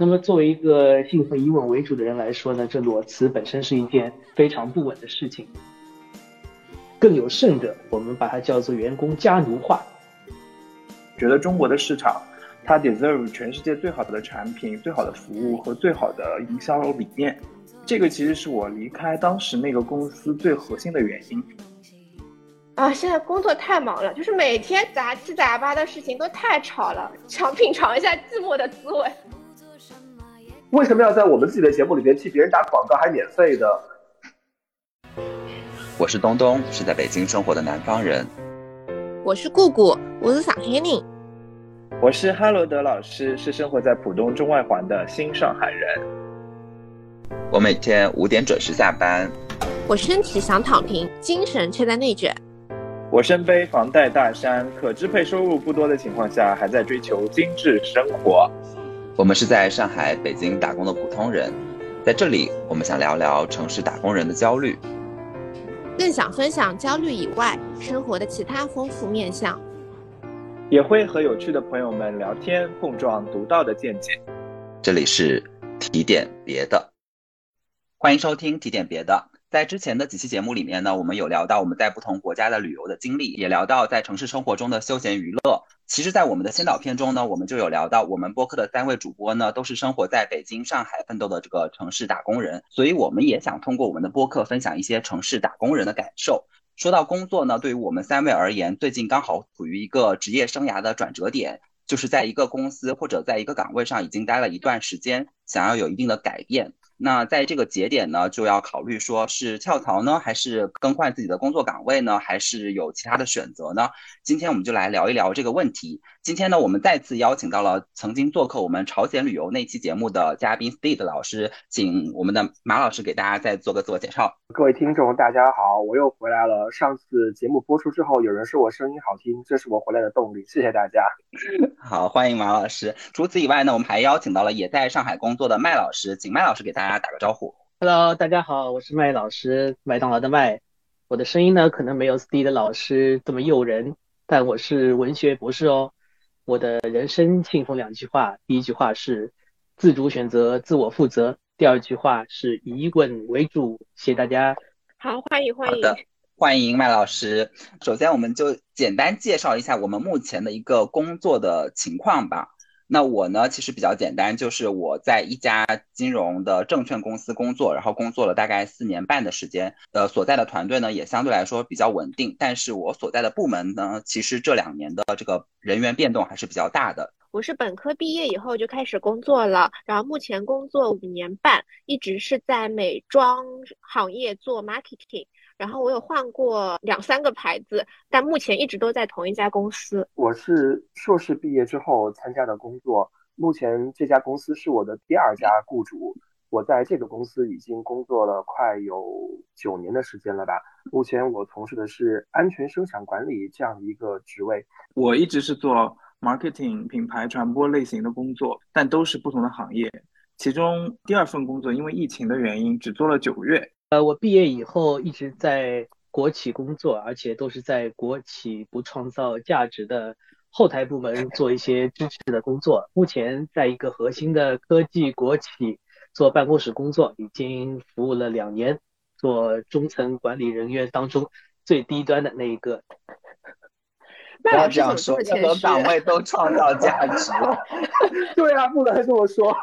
那么作为一个信奉以稳为主的人来说呢，这裸辞本身是一件非常不稳的事情。更有甚者，我们把它叫做员工家奴化。觉得中国的市场，它 deserve 全世界最好的产品、最好的服务和最好的营销理念。这个其实是我离开当时那个公司最核心的原因。啊，现在工作太忙了，就是每天杂七杂八的事情都太吵了，想品尝一下寂寞的滋味。为什么要在我们自己的节目里边替别人打广告还免费的？我是东东，是在北京生活的南方人。我是姑姑，我是上海人。我是哈罗德老师，是生活在浦东中外环的新上海人。我每天五点准时下班。我身体想躺平，精神却在内卷。我身背房贷大山，可支配收入不多的情况下，还在追求精致生活。我们是在上海、北京打工的普通人，在这里，我们想聊聊城市打工人的焦虑。更想分享焦虑以外生活的其他丰富面相，也会和有趣的朋友们聊天，碰撞独到的见解。这里是提点别的，欢迎收听提点别的。在之前的几期节目里面呢，我们有聊到我们在不同国家的旅游的经历，也聊到在城市生活中的休闲娱乐。其实，在我们的先导片中呢，我们就有聊到我们播客的三位主播呢，都是生活在北京、上海奋斗的这个城市打工人，所以我们也想通过我们的播客分享一些城市打工人的感受。说到工作呢，对于我们三位而言，最近刚好处于一个职业生涯的转折点，就是在一个公司或者在一个岗位上已经待了一段时间，想要有一定的改变。那在这个节点呢，就要考虑说是跳槽呢，还是更换自己的工作岗位呢，还是有其他的选择呢？今天我们就来聊一聊这个问题。今天呢，我们再次邀请到了曾经做客我们朝鲜旅游那期节目的嘉宾 Steve 老师，请我们的马老师给大家再做个自我介绍。各位听众，大家好，我又回来了。上次节目播出之后，有人说我声音好听，这是我回来的动力。谢谢大家。好，欢迎马老师。除此以外呢，我们还邀请到了也在上海工作的麦老师，请麦老师给大家打个招呼。Hello，大家好，我是麦老师，麦当劳的麦。我的声音呢，可能没有 Steve 老师这么诱人，但我是文学博士哦。我的人生信奉两句话，第一句话是自主选择、自我负责；第二句话是以稳为主。谢谢大家。好，欢迎欢迎。好的，欢迎麦老师。首先，我们就简单介绍一下我们目前的一个工作的情况吧。那我呢，其实比较简单，就是我在一家金融的证券公司工作，然后工作了大概四年半的时间。呃，所在的团队呢，也相对来说比较稳定。但是我所在的部门呢，其实这两年的这个人员变动还是比较大的。我是本科毕业以后就开始工作了，然后目前工作五年半，一直是在美妆行业做 marketing。然后我有换过两三个牌子，但目前一直都在同一家公司。我是硕士毕业之后参加的工作，目前这家公司是我的第二家雇主。我在这个公司已经工作了快有九年的时间了吧。目前我从事的是安全生产管理这样一个职位。我一直是做 marketing 品牌传播类型的工作，但都是不同的行业。其中第二份工作因为疫情的原因只做了九个月。呃，我毕业以后一直在国企工作，而且都是在国企不创造价值的后台部门做一些支持的工作。目前在一个核心的科技国企做办公室工作，已经服务了两年，做中层管理人员当中最低端的那一个。不要这样说，任何岗位都创造价值。对啊，不能这么说。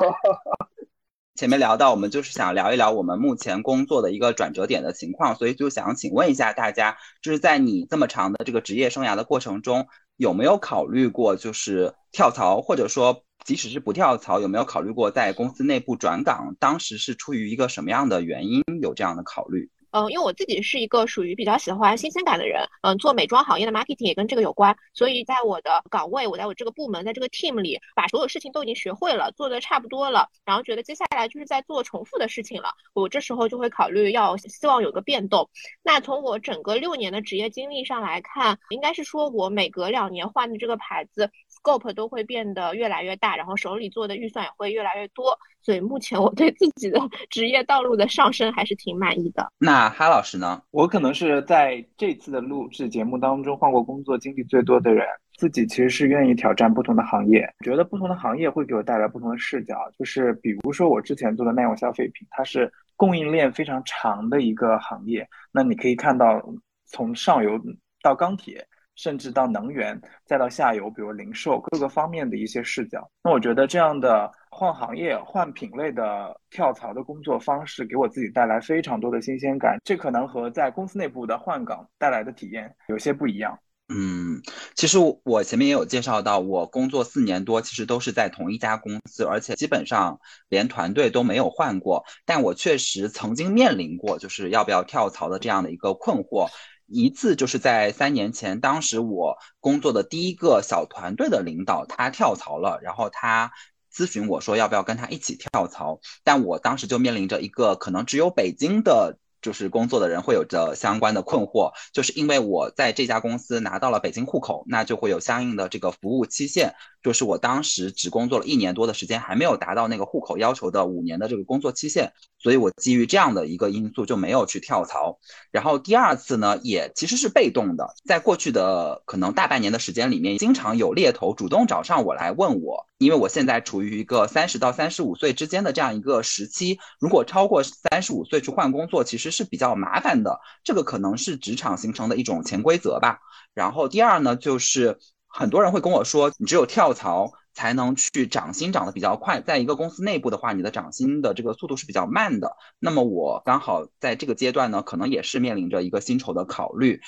前面聊到，我们就是想聊一聊我们目前工作的一个转折点的情况，所以就想请问一下大家，就是在你这么长的这个职业生涯的过程中，有没有考虑过就是跳槽，或者说即使是不跳槽，有没有考虑过在公司内部转岗？当时是出于一个什么样的原因有这样的考虑？嗯，因为我自己是一个属于比较喜欢新鲜感的人，嗯，做美妆行业的 marketing 也跟这个有关，所以在我的岗位，我在我这个部门，在这个 team 里，把所有事情都已经学会了，做的差不多了，然后觉得接下来就是在做重复的事情了，我这时候就会考虑要希望有个变动。那从我整个六年的职业经历上来看，应该是说我每隔两年换的这个牌子。Scope 都会变得越来越大，然后手里做的预算也会越来越多，所以目前我对自己的 职业道路的上升还是挺满意的。那哈老师呢？我可能是在这次的录制节目当中换过工作经历最多的人，自己其实是愿意挑战不同的行业，觉得不同的行业会给我带来不同的视角。就是比如说我之前做的耐用消费品，它是供应链非常长的一个行业，那你可以看到从上游到钢铁，甚至到能源，再到下游，比如零售各个方面的一些视角。那我觉得这样的换行业、换品类的跳槽的工作方式，给我自己带来非常多的新鲜感。这可能和在公司内部的换岗带来的体验有些不一样。嗯，其实我前面也有介绍到，我工作四年多，其实都是在同一家公司，而且基本上连团队都没有换过。但我确实曾经面临过，就是要不要跳槽的这样的一个困惑。一次就是在三年前，当时我工作的第一个小团队的领导他跳槽了，然后他咨询我说要不要跟他一起跳槽，但我当时就面临着一个可能只有北京的。就是工作的人会有着相关的困惑，就是因为我在这家公司拿到了北京户口，那就会有相应的这个服务期限。就是我当时只工作了一年多的时间，还没有达到那个户口要求的五年的这个工作期限，所以我基于这样的一个因素就没有去跳槽。然后第二次呢，也其实是被动的，在过去的可能大半年的时间里面，经常有猎头主动找上我来问我，因为我现在处于一个三十到三十五岁之间的这样一个时期，如果超过三十五岁去换工作，其实是比较麻烦的，这个可能是职场形成的一种潜规则吧。然后第二呢，就是。很多人会跟我说，你只有跳槽才能去涨薪，涨得比较快。在一个公司内部的话，你的涨薪的这个速度是比较慢的。那么我刚好在这个阶段呢，可能也是面临着一个薪酬的考虑。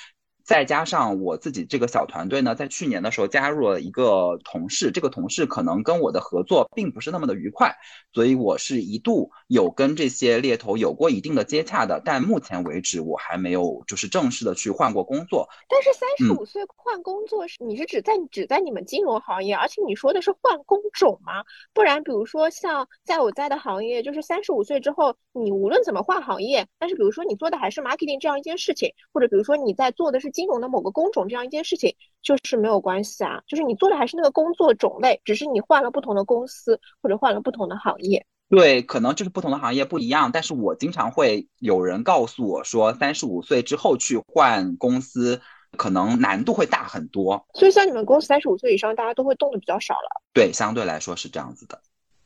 再加上我自己这个小团队呢，在去年的时候加入了一个同事，这个同事可能跟我的合作并不是那么的愉快，所以我是一度有跟这些猎头有过一定的接洽的，但目前为止我还没有就是正式的去换过工作。但是三十五岁换工作是你是指在只在你们金融行业，而且你说的是换工种吗？不然比如说像在我在的行业，就是三十五岁之后，你无论怎么换行业，但是比如说你做的还是 marketing 这样一件事情，或者比如说你在做的是。金融的某个工种这样一件事情就是没有关系啊，就是你做的还是那个工作种类，只是你换了不同的公司或者换了不同的行业。对，可能就是不同的行业不一样。但是我经常会有人告诉我说，三十五岁之后去换公司，可能难度会大很多。所以像你们公司三十五岁以上，大家都会动的比较少了。对，相对来说是这样子的。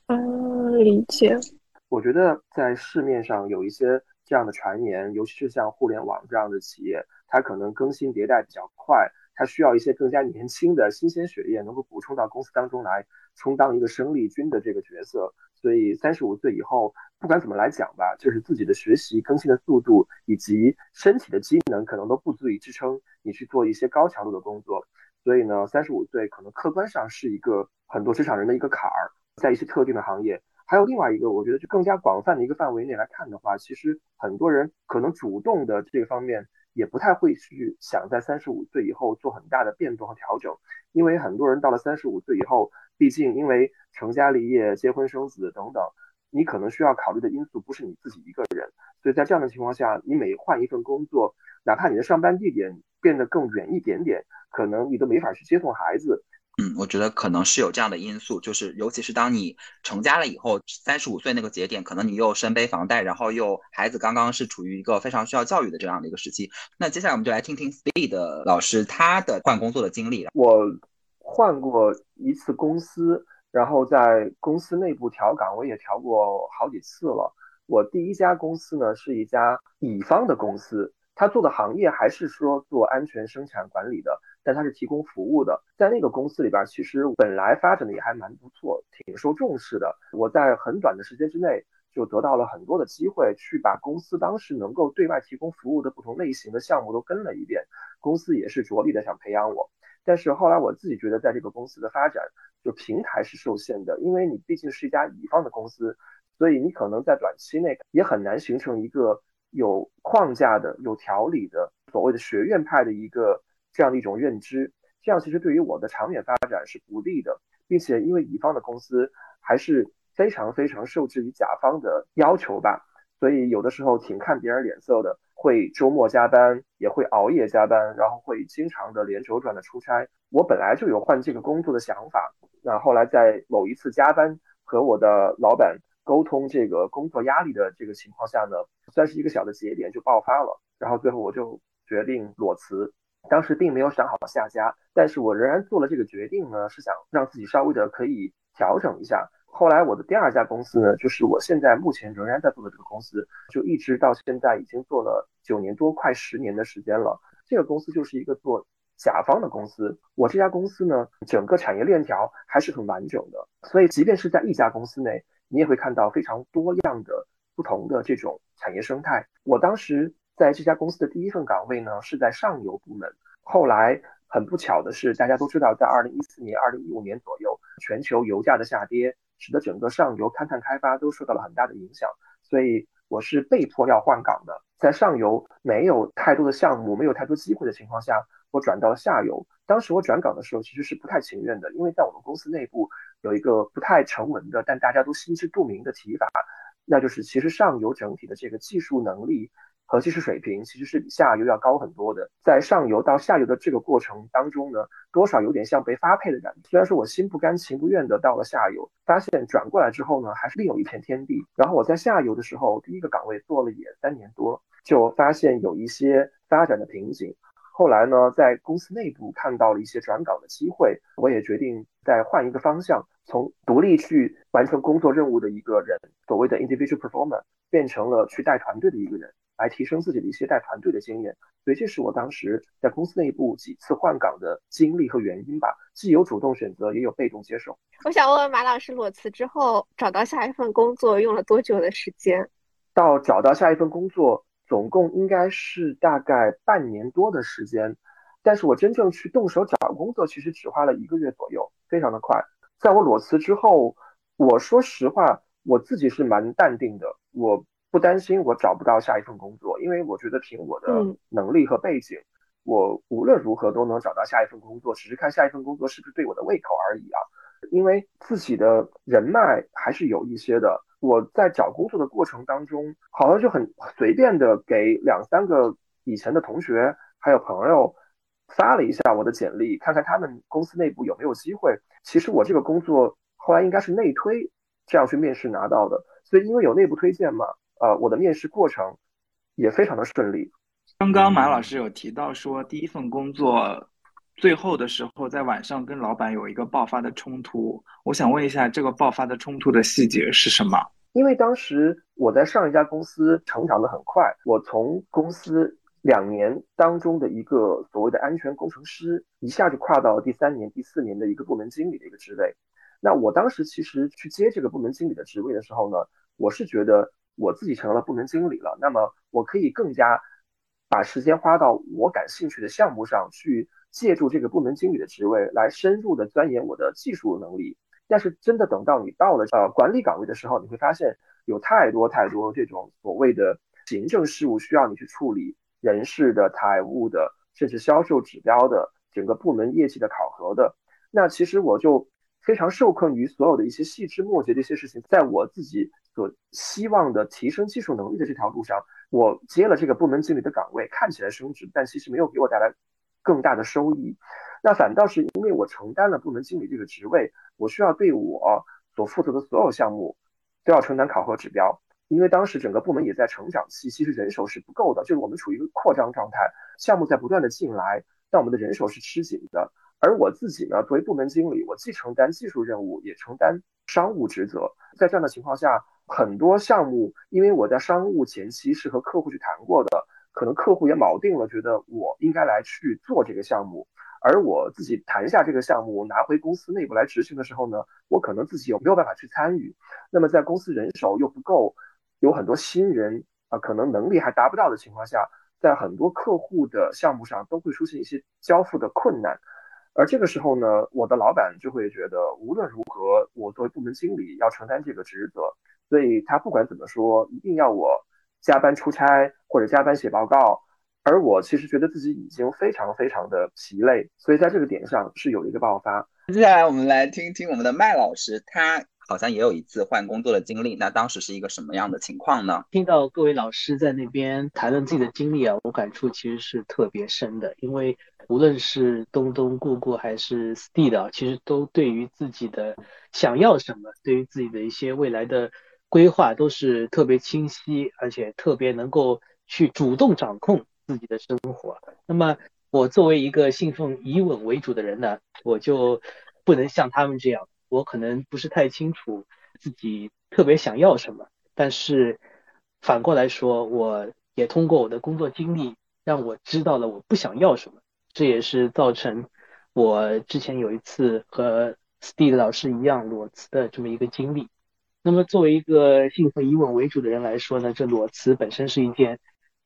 嗯，理解。我觉得在市面上有一些这样的传言，尤其是像互联网这样的企业。它可能更新迭代比较快，它需要一些更加年轻的新鲜血液能够补充到公司当中来，充当一个生力军的这个角色。所以三十五岁以后，不管怎么来讲吧，就是自己的学习更新的速度以及身体的机能可能都不足以支撑你去做一些高强度的工作。所以呢，三十五岁可能客观上是一个很多职场人的一个坎儿，在一些特定的行业。还有另外一个，我觉得就更加广泛的一个范围内来看的话，其实很多人可能主动的这个方面。也不太会去想在三十五岁以后做很大的变动和调整，因为很多人到了三十五岁以后，毕竟因为成家立业、结婚生子等等，你可能需要考虑的因素不是你自己一个人，所以在这样的情况下，你每换一份工作，哪怕你的上班地点变得更远一点点，可能你都没法去接送孩子。嗯，我觉得可能是有这样的因素，就是尤其是当你成家了以后，三十五岁那个节点，可能你又身背房贷，然后又孩子刚刚是处于一个非常需要教育的这样的一个时期。那接下来我们就来听听 Speed 老师他的换工作的经历。我换过一次公司，然后在公司内部调岗，我也调过好几次了。我第一家公司呢是一家乙方的公司，他做的行业还是说做安全生产管理的。但它是提供服务的，在那个公司里边，其实本来发展的也还蛮不错，挺受重视的。我在很短的时间之内就得到了很多的机会，去把公司当时能够对外提供服务的不同类型的项目都跟了一遍。公司也是着力的想培养我，但是后来我自己觉得，在这个公司的发展，就平台是受限的，因为你毕竟是一家乙方的公司，所以你可能在短期内也很难形成一个有框架的、有条理的所谓的学院派的一个。这样的一种认知，这样其实对于我的长远发展是不利的，并且因为乙方的公司还是非常非常受制于甲方的要求吧，所以有的时候挺看别人脸色的，会周末加班，也会熬夜加班，然后会经常的连轴转的出差。我本来就有换这个工作的想法，那后来在某一次加班和我的老板沟通这个工作压力的这个情况下呢，算是一个小的节点就爆发了，然后最后我就决定裸辞。当时并没有想好下家，但是我仍然做了这个决定呢，是想让自己稍微的可以调整一下。后来我的第二家公司呢，就是我现在目前仍然在做的这个公司，就一直到现在已经做了九年多，快十年的时间了。这个公司就是一个做甲方的公司。我这家公司呢，整个产业链条还是很完整的，所以即便是在一家公司内，你也会看到非常多样的不同的这种产业生态。我当时在这家公司的第一份岗位呢，是在上游部门。后来很不巧的是，大家都知道，在二零一四年、二零一五年左右，全球油价的下跌。使得整个上游勘探开发都受到了很大的影响，所以我是被迫要换岗的。在上游没有太多的项目、没有太多机会的情况下，我转到了下游。当时我转岗的时候，其实是不太情愿的，因为在我们公司内部有一个不太成文的，但大家都心知肚明的提法，那就是其实上游整体的这个技术能力。和技术水平其实是比下游要高很多的，在上游到下游的这个过程当中呢，多少有点像被发配的感觉。虽然说我心不甘情不愿的到了下游，发现转过来之后呢，还是另有一片天地。然后我在下游的时候，第一个岗位做了也三年多，就发现有一些发展的瓶颈。后来呢，在公司内部看到了一些转岗的机会，我也决定再换一个方向，从独立去完成工作任务的一个人，所谓的 individual performer，变成了去带团队的一个人。来提升自己的一些带团队的经验，所以这是我当时在公司内部几次换岗的经历和原因吧。既有主动选择，也有被动接受。我想问问马老师，裸辞之后找到下一份工作用了多久的时间？到找到下一份工作，总共应该是大概半年多的时间。但是我真正去动手找工作，其实只花了一个月左右，非常的快。在我裸辞之后，我说实话，我自己是蛮淡定的。我。不担心我找不到下一份工作，因为我觉得凭我的能力和背景，我无论如何都能找到下一份工作，只是看下一份工作是不是对我的胃口而已啊。因为自己的人脉还是有一些的，我在找工作的过程当中，好像就很随便的给两三个以前的同学还有朋友发了一下我的简历，看看他们公司内部有没有机会。其实我这个工作后来应该是内推这样去面试拿到的，所以因为有内部推荐嘛。呃，我的面试过程也非常的顺利。刚刚马老师有提到说，第一份工作最后的时候，在晚上跟老板有一个爆发的冲突。我想问一下，这个爆发的冲突的细节是什么？因为当时我在上一家公司成长的很快，我从公司两年当中的一个所谓的安全工程师，一下就跨到了第三年、第四年的一个部门经理的一个职位。那我当时其实去接这个部门经理的职位的时候呢，我是觉得。我自己成了部门经理了，那么我可以更加把时间花到我感兴趣的项目上去，借助这个部门经理的职位来深入的钻研我的技术能力。但是真的等到你到了呃管理岗位的时候，你会发现有太多太多这种所谓的行政事务需要你去处理，人事的、财务的，甚至销售指标的，整个部门业绩的考核的。那其实我就非常受困于所有的一些细枝末节的一些事情，在我自己。所希望的提升技术能力的这条路上，我接了这个部门经理的岗位，看起来升职，但其实没有给我带来更大的收益。那反倒是因为我承担了部门经理这个职位，我需要对我所负责的所有项目都要承担考核指标。因为当时整个部门也在成长期，其实人手是不够的，就是我们处于一个扩张状态，项目在不断的进来，但我们的人手是吃紧的。而我自己呢，作为部门经理，我既承担技术任务，也承担商务职责。在这样的情况下，很多项目，因为我在商务前期是和客户去谈过的，可能客户也锚定了，觉得我应该来去做这个项目，而我自己谈下这个项目，拿回公司内部来执行的时候呢，我可能自己又没有办法去参与。那么在公司人手又不够，有很多新人啊，可能能力还达不到的情况下，在很多客户的项目上都会出现一些交付的困难。而这个时候呢，我的老板就会觉得，无论如何，我作为部门经理要承担这个职责。所以他不管怎么说，一定要我加班出差或者加班写报告，而我其实觉得自己已经非常非常的疲累，所以在这个点上是有一个爆发。接下来我们来听听我们的麦老师，他好像也有一次换工作的经历，那当时是一个什么样的情况呢？听到各位老师在那边谈论自己的经历啊，我感触其实是特别深的，因为无论是东东、顾顾还是 Steve 啊，其实都对于自己的想要什么，对于自己的一些未来的。规划都是特别清晰，而且特别能够去主动掌控自己的生活。那么我作为一个信奉以稳为主的人呢，我就不能像他们这样，我可能不是太清楚自己特别想要什么，但是反过来说，我也通过我的工作经历，让我知道了我不想要什么，这也是造成我之前有一次和 Steve 老师一样裸辞的这么一个经历。那么作为一个信奉以稳为主的人来说呢，这裸辞本身是一件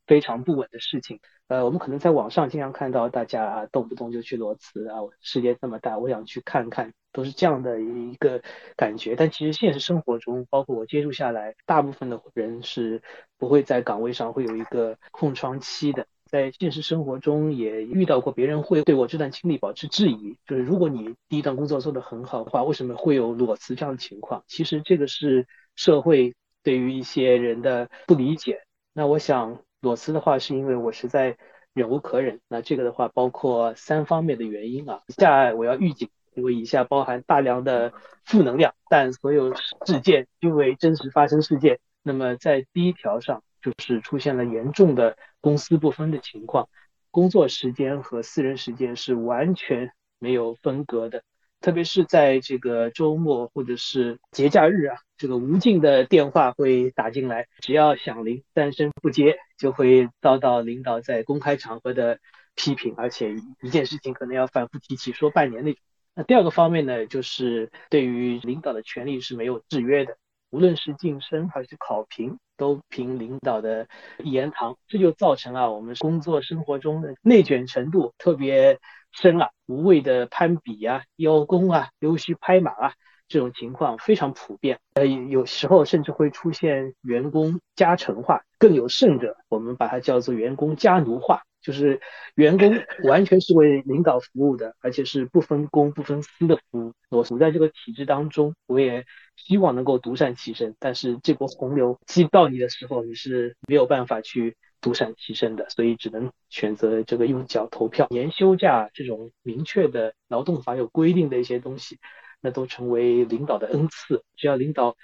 非常不稳的事情。呃，我们可能在网上经常看到大家啊，动不动就去裸辞啊，世界这么大，我想去看看，都是这样的一个感觉。但其实现实生活中，包括我接触下来，大部分的人是不会在岗位上会有一个空窗期的。在现实生活中也遇到过，别人会对我这段经历保持质疑，就是如果你第一段工作做得很好的话，为什么会有裸辞这样的情况？其实这个是社会对于一些人的不理解。那我想裸辞的话，是因为我实在忍无可忍。那这个的话包括三方面的原因啊。以下我要预警，因为以下包含大量的负能量，但所有事件因为真实发生事件。那么在第一条上。就是出现了严重的公私不分的情况，工作时间和私人时间是完全没有分隔的，特别是在这个周末或者是节假日啊，这个无尽的电话会打进来，只要响铃三声不接，就会遭到领导在公开场合的批评，而且一件事情可能要反复提起说半年那种。那第二个方面呢，就是对于领导的权利是没有制约的。无论是晋升还是考评，都凭领导的一言堂，这就造成了我们工作生活中的内卷程度特别深啊，无谓的攀比啊、邀功啊、溜须拍马啊，这种情况非常普遍。呃，有时候甚至会出现员工加成化，更有甚者，我们把它叫做员工加奴化，就是员工完全是为领导服务的，而且是不分公不分私的服务。我处在这个体制当中，我也。希望能够独善其身，但是这波洪流击到你的时候，你是没有办法去独善其身的，所以只能选择这个用脚投票。年休假这种明确的劳动法有规定的一些东西，那都成为领导的恩赐，只要领导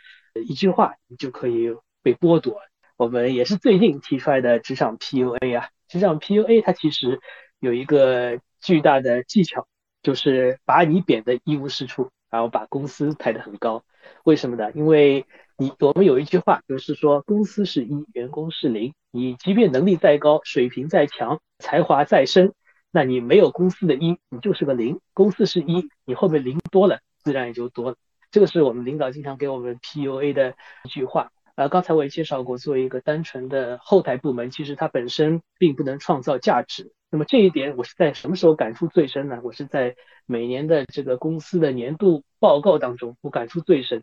一句话，你就可以被剥夺。我们也是最近提出来的职场 PUA 啊，实际上 PUA 它其实有一个巨大的技巧，就是把你贬得一无是处，然后把公司抬得很高。为什么呢？因为你我们有一句话，就是说公司是一，员工是零。你即便能力再高，水平再强，才华再深，那你没有公司的一，你就是个零。公司是一，你后面零多了，自然也就多了。这个是我们领导经常给我们 PUA 的一句话。呃，刚才我也介绍过，作为一个单纯的后台部门，其实它本身并不能创造价值。那么这一点，我是在什么时候感触最深呢？我是在每年的这个公司的年度报告当中，我感触最深。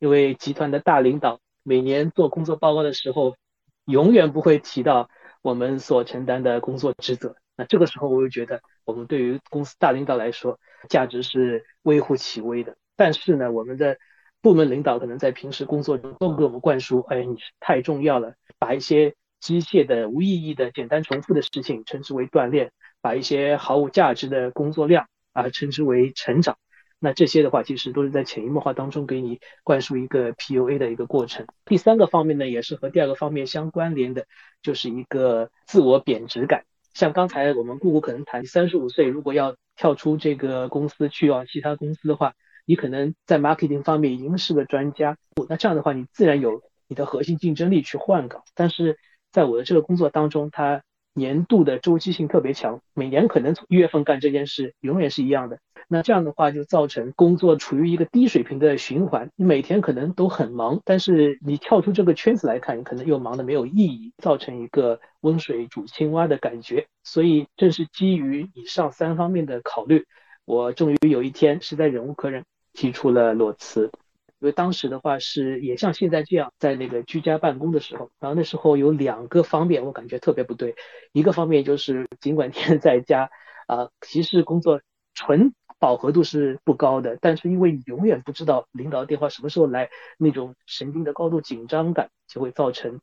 因为集团的大领导每年做工作报告的时候，永远不会提到我们所承担的工作职责。那这个时候，我就觉得我们对于公司大领导来说，价值是微乎其微的。但是呢，我们的部门领导可能在平时工作中都给我们灌输：哎，你太重要了，把一些机械的、无意义的、简单重复的事情称之为锻炼，把一些毫无价值的工作量啊称之为成长。那这些的话，其实都是在潜移默化当中给你灌输一个 PUA 的一个过程。第三个方面呢，也是和第二个方面相关联的，就是一个自我贬值感。像刚才我们姑姑可能谈，三十五岁如果要跳出这个公司去往其他公司的话，你可能在 marketing 方面已经是个专家，那这样的话，你自然有你的核心竞争力去换岗。但是在我的这个工作当中，它年度的周期性特别强，每年可能从一月份干这件事，永远是一样的。那这样的话就造成工作处于一个低水平的循环，你每天可能都很忙，但是你跳出这个圈子来看，你可能又忙得没有意义，造成一个温水煮青蛙的感觉。所以正是基于以上三方面的考虑，我终于有一天实在忍无可忍，提出了裸辞。因为当时的话是也像现在这样，在那个居家办公的时候，然后那时候有两个方面我感觉特别不对，一个方面就是尽管天天在家啊，其实工作纯。饱和度是不高的，但是因为你永远不知道领导的电话什么时候来，那种神经的高度紧张感就会造成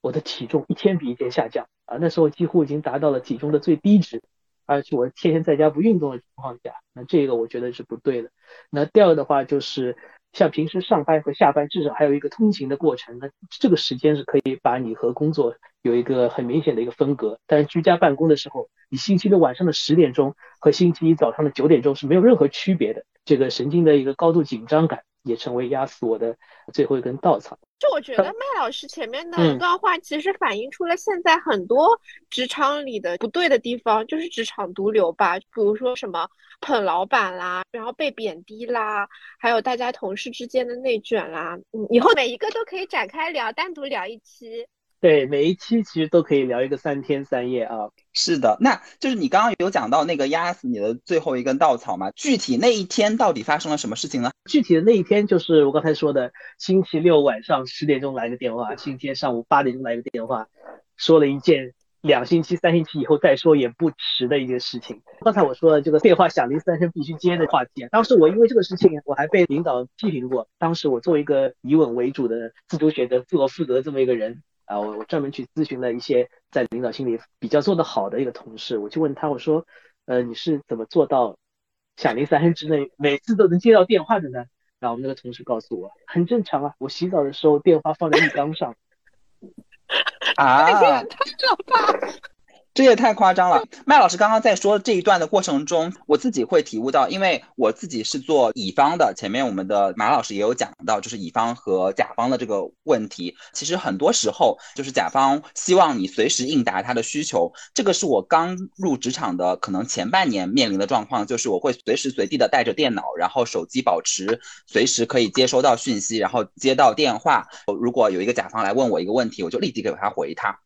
我的体重一天比一天下降啊！那时候几乎已经达到了体重的最低值，而且我天天在家不运动的情况下，那这个我觉得是不对的。那第二个的话就是，像平时上班和下班至少还有一个通勤的过程，那这个时间是可以把你和工作有一个很明显的一个分隔。但是居家办公的时候，你星期六晚上的十点钟和星期一早上的九点钟是没有任何区别的。这个神经的一个高度紧张感也成为压死我的最后一根稻草。就我觉得麦老师前面的一段话，其实反映出了现在很多职场里的不对的地方，就是职场毒瘤吧。比如说什么捧老板啦，然后被贬低啦，还有大家同事之间的内卷啦。嗯，以后每一个都可以展开聊，单独聊一期。对，每一期其实都可以聊一个三天三夜啊。是的，那就是你刚刚有讲到那个压死你的最后一根稻草嘛？具体那一天到底发生了什么事情呢？具体的那一天就是我刚才说的，星期六晚上十点钟来个电话，星期天上午八点钟来个电话，说了一件两星期、三星期以后再说也不迟的一件事情。刚才我说的这个电话响铃三声必须接的话题，当时我因为这个事情我还被领导批评过。当时我作为一个以稳为主的自主选择、自我负责这么一个人。啊，我我专门去咨询了一些在领导心里比较做得好的一个同事，我就问他，我说，呃，你是怎么做到响铃三声之内每次都能接到电话的呢？然后我们那个同事告诉我，很正常啊，我洗澡的时候电话放在浴缸上。啊，太可怕。这也太夸张了！麦老师刚刚在说这一段的过程中，我自己会体悟到，因为我自己是做乙方的。前面我们的马老师也有讲到，就是乙方和甲方的这个问题。其实很多时候，就是甲方希望你随时应答他的需求。这个是我刚入职场的可能前半年面临的状况，就是我会随时随地的带着电脑，然后手机保持随时可以接收到讯息，然后接到电话。如果有一个甲方来问我一个问题，我就立即给他回他。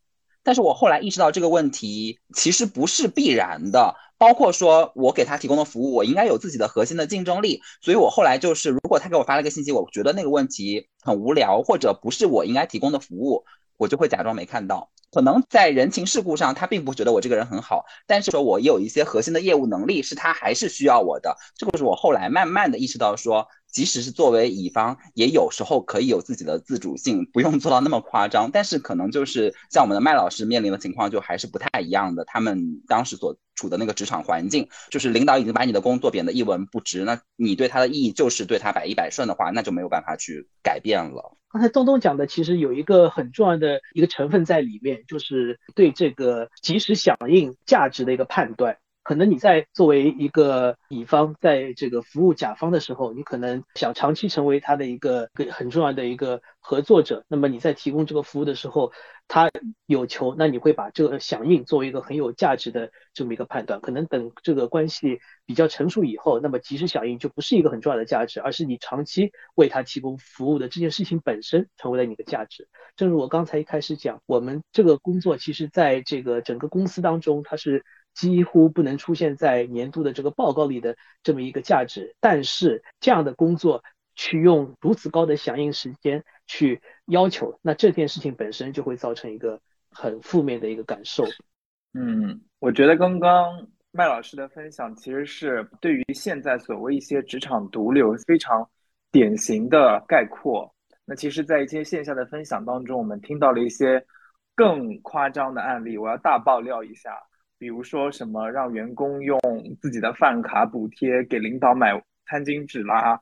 但是我后来意识到这个问题其实不是必然的，包括说我给他提供的服务，我应该有自己的核心的竞争力。所以我后来就是，如果他给我发了个信息，我觉得那个问题很无聊，或者不是我应该提供的服务，我就会假装没看到。可能在人情世故上，他并不觉得我这个人很好，但是说我有一些核心的业务能力，是他还是需要我的。这个是我后来慢慢的意识到说。即使是作为乙方，也有时候可以有自己的自主性，不用做到那么夸张。但是可能就是像我们的麦老师面临的情况，就还是不太一样的。他们当时所处的那个职场环境，就是领导已经把你的工作贬得一文不值，那你对他的意义就是对他百依百顺的话，那就没有办法去改变了。刚才东东讲的其实有一个很重要的一个成分在里面，就是对这个及时响应价值的一个判断。可能你在作为一个乙方，在这个服务甲方的时候，你可能想长期成为他的一个很重要的一个合作者。那么你在提供这个服务的时候，他有求，那你会把这个响应作为一个很有价值的这么一个判断。可能等这个关系比较成熟以后，那么及时响应就不是一个很重要的价值，而是你长期为他提供服务的这件事情本身成为了你的价值。正如我刚才一开始讲，我们这个工作其实在这个整个公司当中，它是。几乎不能出现在年度的这个报告里的这么一个价值，但是这样的工作去用如此高的响应时间去要求，那这件事情本身就会造成一个很负面的一个感受。嗯，我觉得刚刚麦老师的分享其实是对于现在所谓一些职场毒瘤非常典型的概括。那其实，在一些线下的分享当中，我们听到了一些更夸张的案例，我要大爆料一下。比如说什么让员工用自己的饭卡补贴给领导买餐巾纸啦，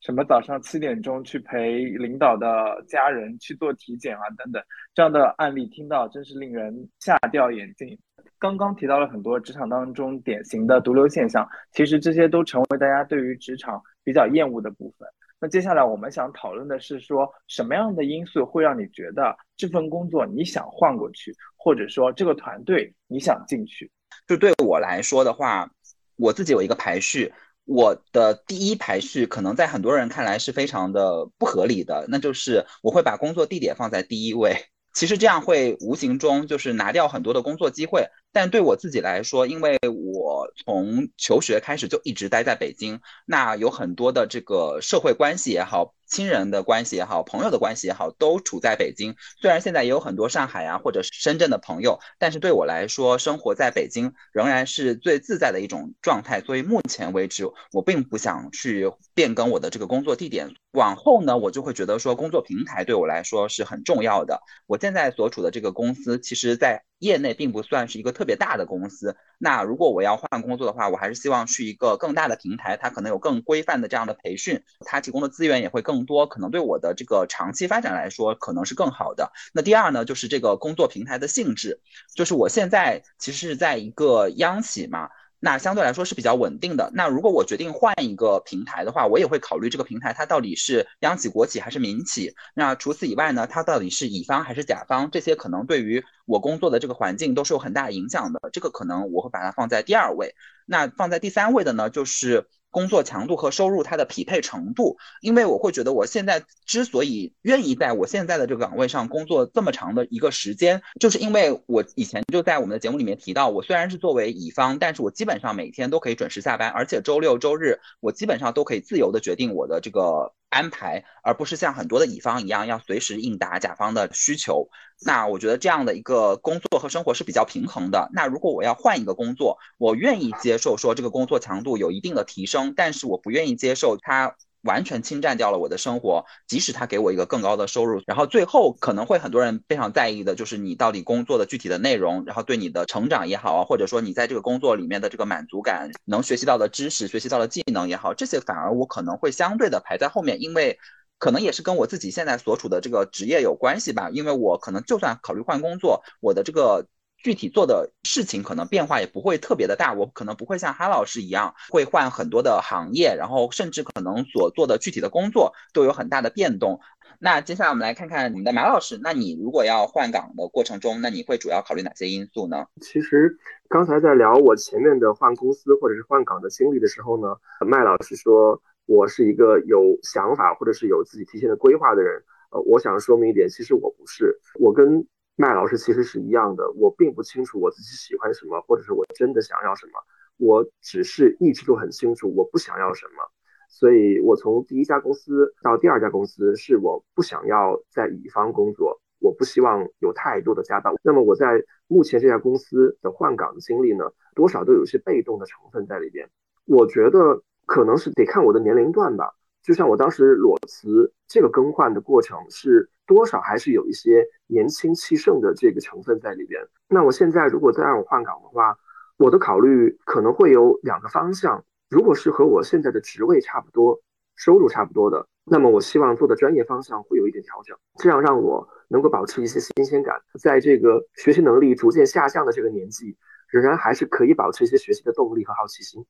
什么早上七点钟去陪领导的家人去做体检啊等等，这样的案例听到真是令人吓掉眼镜。刚刚提到了很多职场当中典型的毒瘤现象，其实这些都成为大家对于职场比较厌恶的部分。那接下来我们想讨论的是说，什么样的因素会让你觉得这份工作你想换过去，或者说这个团队你想进去？就对我来说的话，我自己有一个排序，我的第一排序可能在很多人看来是非常的不合理的，那就是我会把工作地点放在第一位。其实这样会无形中就是拿掉很多的工作机会。但对我自己来说，因为我从求学开始就一直待在北京，那有很多的这个社会关系也好。亲人的关系也好，朋友的关系也好，都处在北京。虽然现在也有很多上海啊或者深圳的朋友，但是对我来说，生活在北京仍然是最自在的一种状态。所以目前为止，我并不想去变更我的这个工作地点。往后呢，我就会觉得说，工作平台对我来说是很重要的。我现在所处的这个公司，其实在业内并不算是一个特别大的公司，那如果我要换工作的话，我还是希望去一个更大的平台，它可能有更规范的这样的培训，它提供的资源也会更多，可能对我的这个长期发展来说可能是更好的。那第二呢，就是这个工作平台的性质，就是我现在其实是在一个央企嘛。那相对来说是比较稳定的。那如果我决定换一个平台的话，我也会考虑这个平台它到底是央企、国企还是民企。那除此以外呢，它到底是乙方还是甲方？这些可能对于我工作的这个环境都是有很大影响的。这个可能我会把它放在第二位。那放在第三位的呢，就是。工作强度和收入它的匹配程度，因为我会觉得我现在之所以愿意在我现在的这个岗位上工作这么长的一个时间，就是因为我以前就在我们的节目里面提到，我虽然是作为乙方，但是我基本上每天都可以准时下班，而且周六周日我基本上都可以自由的决定我的这个。安排，而不是像很多的乙方一样要随时应答甲方的需求。那我觉得这样的一个工作和生活是比较平衡的。那如果我要换一个工作，我愿意接受说这个工作强度有一定的提升，但是我不愿意接受它。完全侵占掉了我的生活，即使他给我一个更高的收入，然后最后可能会很多人非常在意的就是你到底工作的具体的内容，然后对你的成长也好啊，或者说你在这个工作里面的这个满足感，能学习到的知识、学习到的技能也好，这些反而我可能会相对的排在后面，因为可能也是跟我自己现在所处的这个职业有关系吧，因为我可能就算考虑换工作，我的这个。具体做的事情可能变化也不会特别的大，我可能不会像哈老师一样会换很多的行业，然后甚至可能所做的具体的工作都有很大的变动。那接下来我们来看看你们的马老师，那你如果要换岗的过程中，那你会主要考虑哪些因素呢？其实刚才在聊我前面的换公司或者是换岗的经历的时候呢，麦老师说我是一个有想法或者是有自己提前的规划的人。呃，我想说明一点，其实我不是，我跟。麦老师其实是一样的，我并不清楚我自己喜欢什么，或者是我真的想要什么，我只是一直都很清楚我不想要什么，所以我从第一家公司到第二家公司，是我不想要在乙方工作，我不希望有太多的加班。那么我在目前这家公司的换岗经历呢，多少都有些被动的成分在里边。我觉得可能是得看我的年龄段吧。就像我当时裸辞，这个更换的过程是多少还是有一些年轻气盛的这个成分在里边。那我现在如果再让我换岗的话，我的考虑可能会有两个方向。如果是和我现在的职位差不多、收入差不多的，那么我希望做的专业方向会有一点调整，这样让我能够保持一些新鲜感，在这个学习能力逐渐下降的这个年纪，仍然还是可以保持一些学习的动力和好奇心。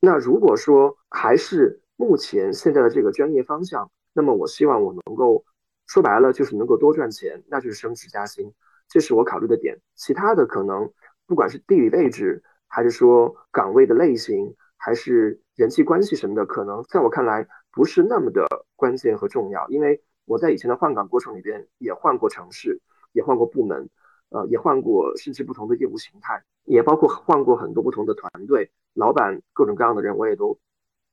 那如果说还是目前现在的这个专业方向，那么我希望我能够说白了就是能够多赚钱，那就是升职加薪，这是我考虑的点。其他的可能不管是地理位置，还是说岗位的类型，还是人际关系什么的，可能在我看来不是那么的关键和重要。因为我在以前的换岗过程里边也换过城市，也换过部门，呃，也换过甚至不同的业务形态，也包括换过很多不同的团队，老板各种各样的人我也都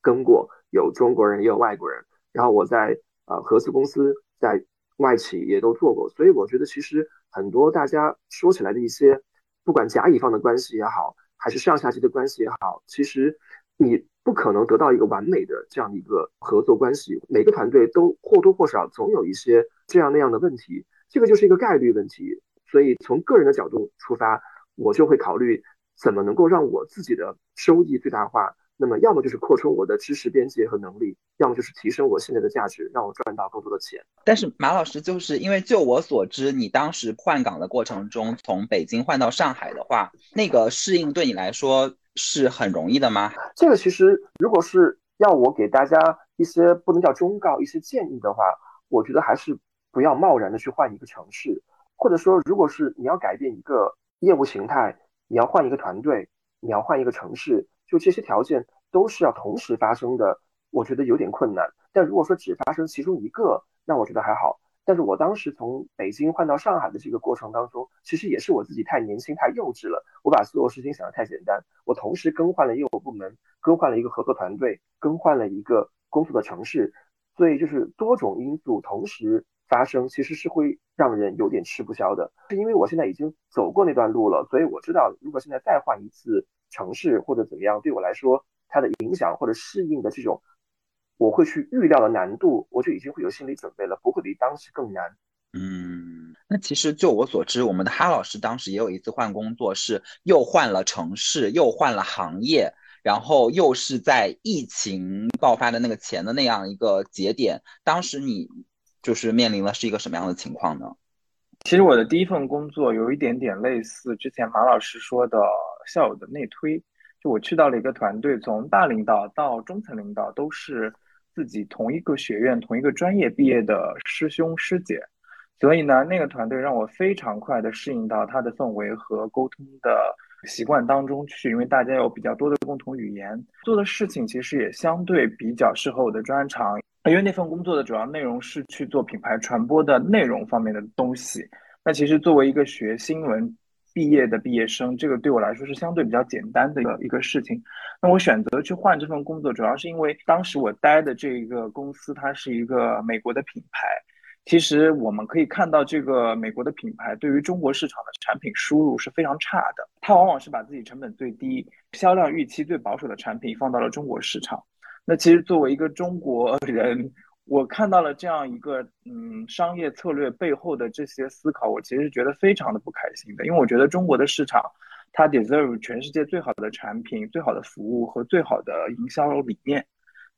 跟过。有中国人也有外国人，然后我在呃合资公司在外企也都做过，所以我觉得其实很多大家说起来的一些，不管甲乙方的关系也好，还是上下级的关系也好，其实你不可能得到一个完美的这样的一个合作关系，每个团队都或多或少总有一些这样那样的问题，这个就是一个概率问题。所以从个人的角度出发，我就会考虑怎么能够让我自己的收益最大化。那么，要么就是扩充我的知识边界和能力，要么就是提升我现在的价值，让我赚到更多的钱。但是，马老师就是因为就我所知，你当时换岗的过程中，从北京换到上海的话，那个适应对你来说是很容易的吗？这个其实，如果是要我给大家一些不能叫忠告、一些建议的话，我觉得还是不要贸然的去换一个城市，或者说，如果是你要改变一个业务形态，你要换一个团队，你要换一个城市。就这些条件都是要同时发生的，我觉得有点困难。但如果说只发生其中一个，那我觉得还好。但是我当时从北京换到上海的这个过程当中，其实也是我自己太年轻、太幼稚了。我把所有事情想得太简单，我同时更换了业务部门，更换了一个合作团队，更换了一个工作的城市，所以就是多种因素同时发生，其实是会让人有点吃不消的。是因为我现在已经走过那段路了，所以我知道，如果现在再换一次。城市或者怎么样，对我来说，它的影响或者适应的这种，我会去预料的难度，我就已经会有心理准备了，不会比当时更难。嗯，那其实就我所知，我们的哈老师当时也有一次换工作，是又换了城市，又换了行业，然后又是在疫情爆发的那个前的那样一个节点。当时你就是面临的是一个什么样的情况呢？其实我的第一份工作有一点点类似之前马老师说的校友的内推，就我去到了一个团队，从大领导到中层领导都是自己同一个学院、同一个专业毕业的师兄师姐。所以呢，那个团队让我非常快的适应到他的氛围和沟通的习惯当中去，因为大家有比较多的共同语言，做的事情其实也相对比较适合我的专长。因为那份工作的主要内容是去做品牌传播的内容方面的东西。那其实作为一个学新闻毕业的毕业生，这个对我来说是相对比较简单的一个一个事情。那我选择去换这份工作，主要是因为当时我待的这个公司它是一个美国的品牌。其实我们可以看到，这个美国的品牌对于中国市场的产品输入是非常差的。它往往是把自己成本最低、销量预期最保守的产品放到了中国市场。那其实作为一个中国人，我看到了这样一个嗯商业策略背后的这些思考，我其实觉得非常的不开心的。因为我觉得中国的市场，它 deserve 全世界最好的产品、最好的服务和最好的营销理念。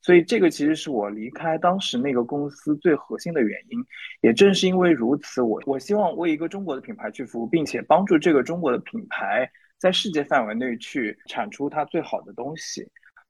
所以这个其实是我离开当时那个公司最核心的原因，也正是因为如此，我我希望为一个中国的品牌去服务，并且帮助这个中国的品牌在世界范围内去产出它最好的东西。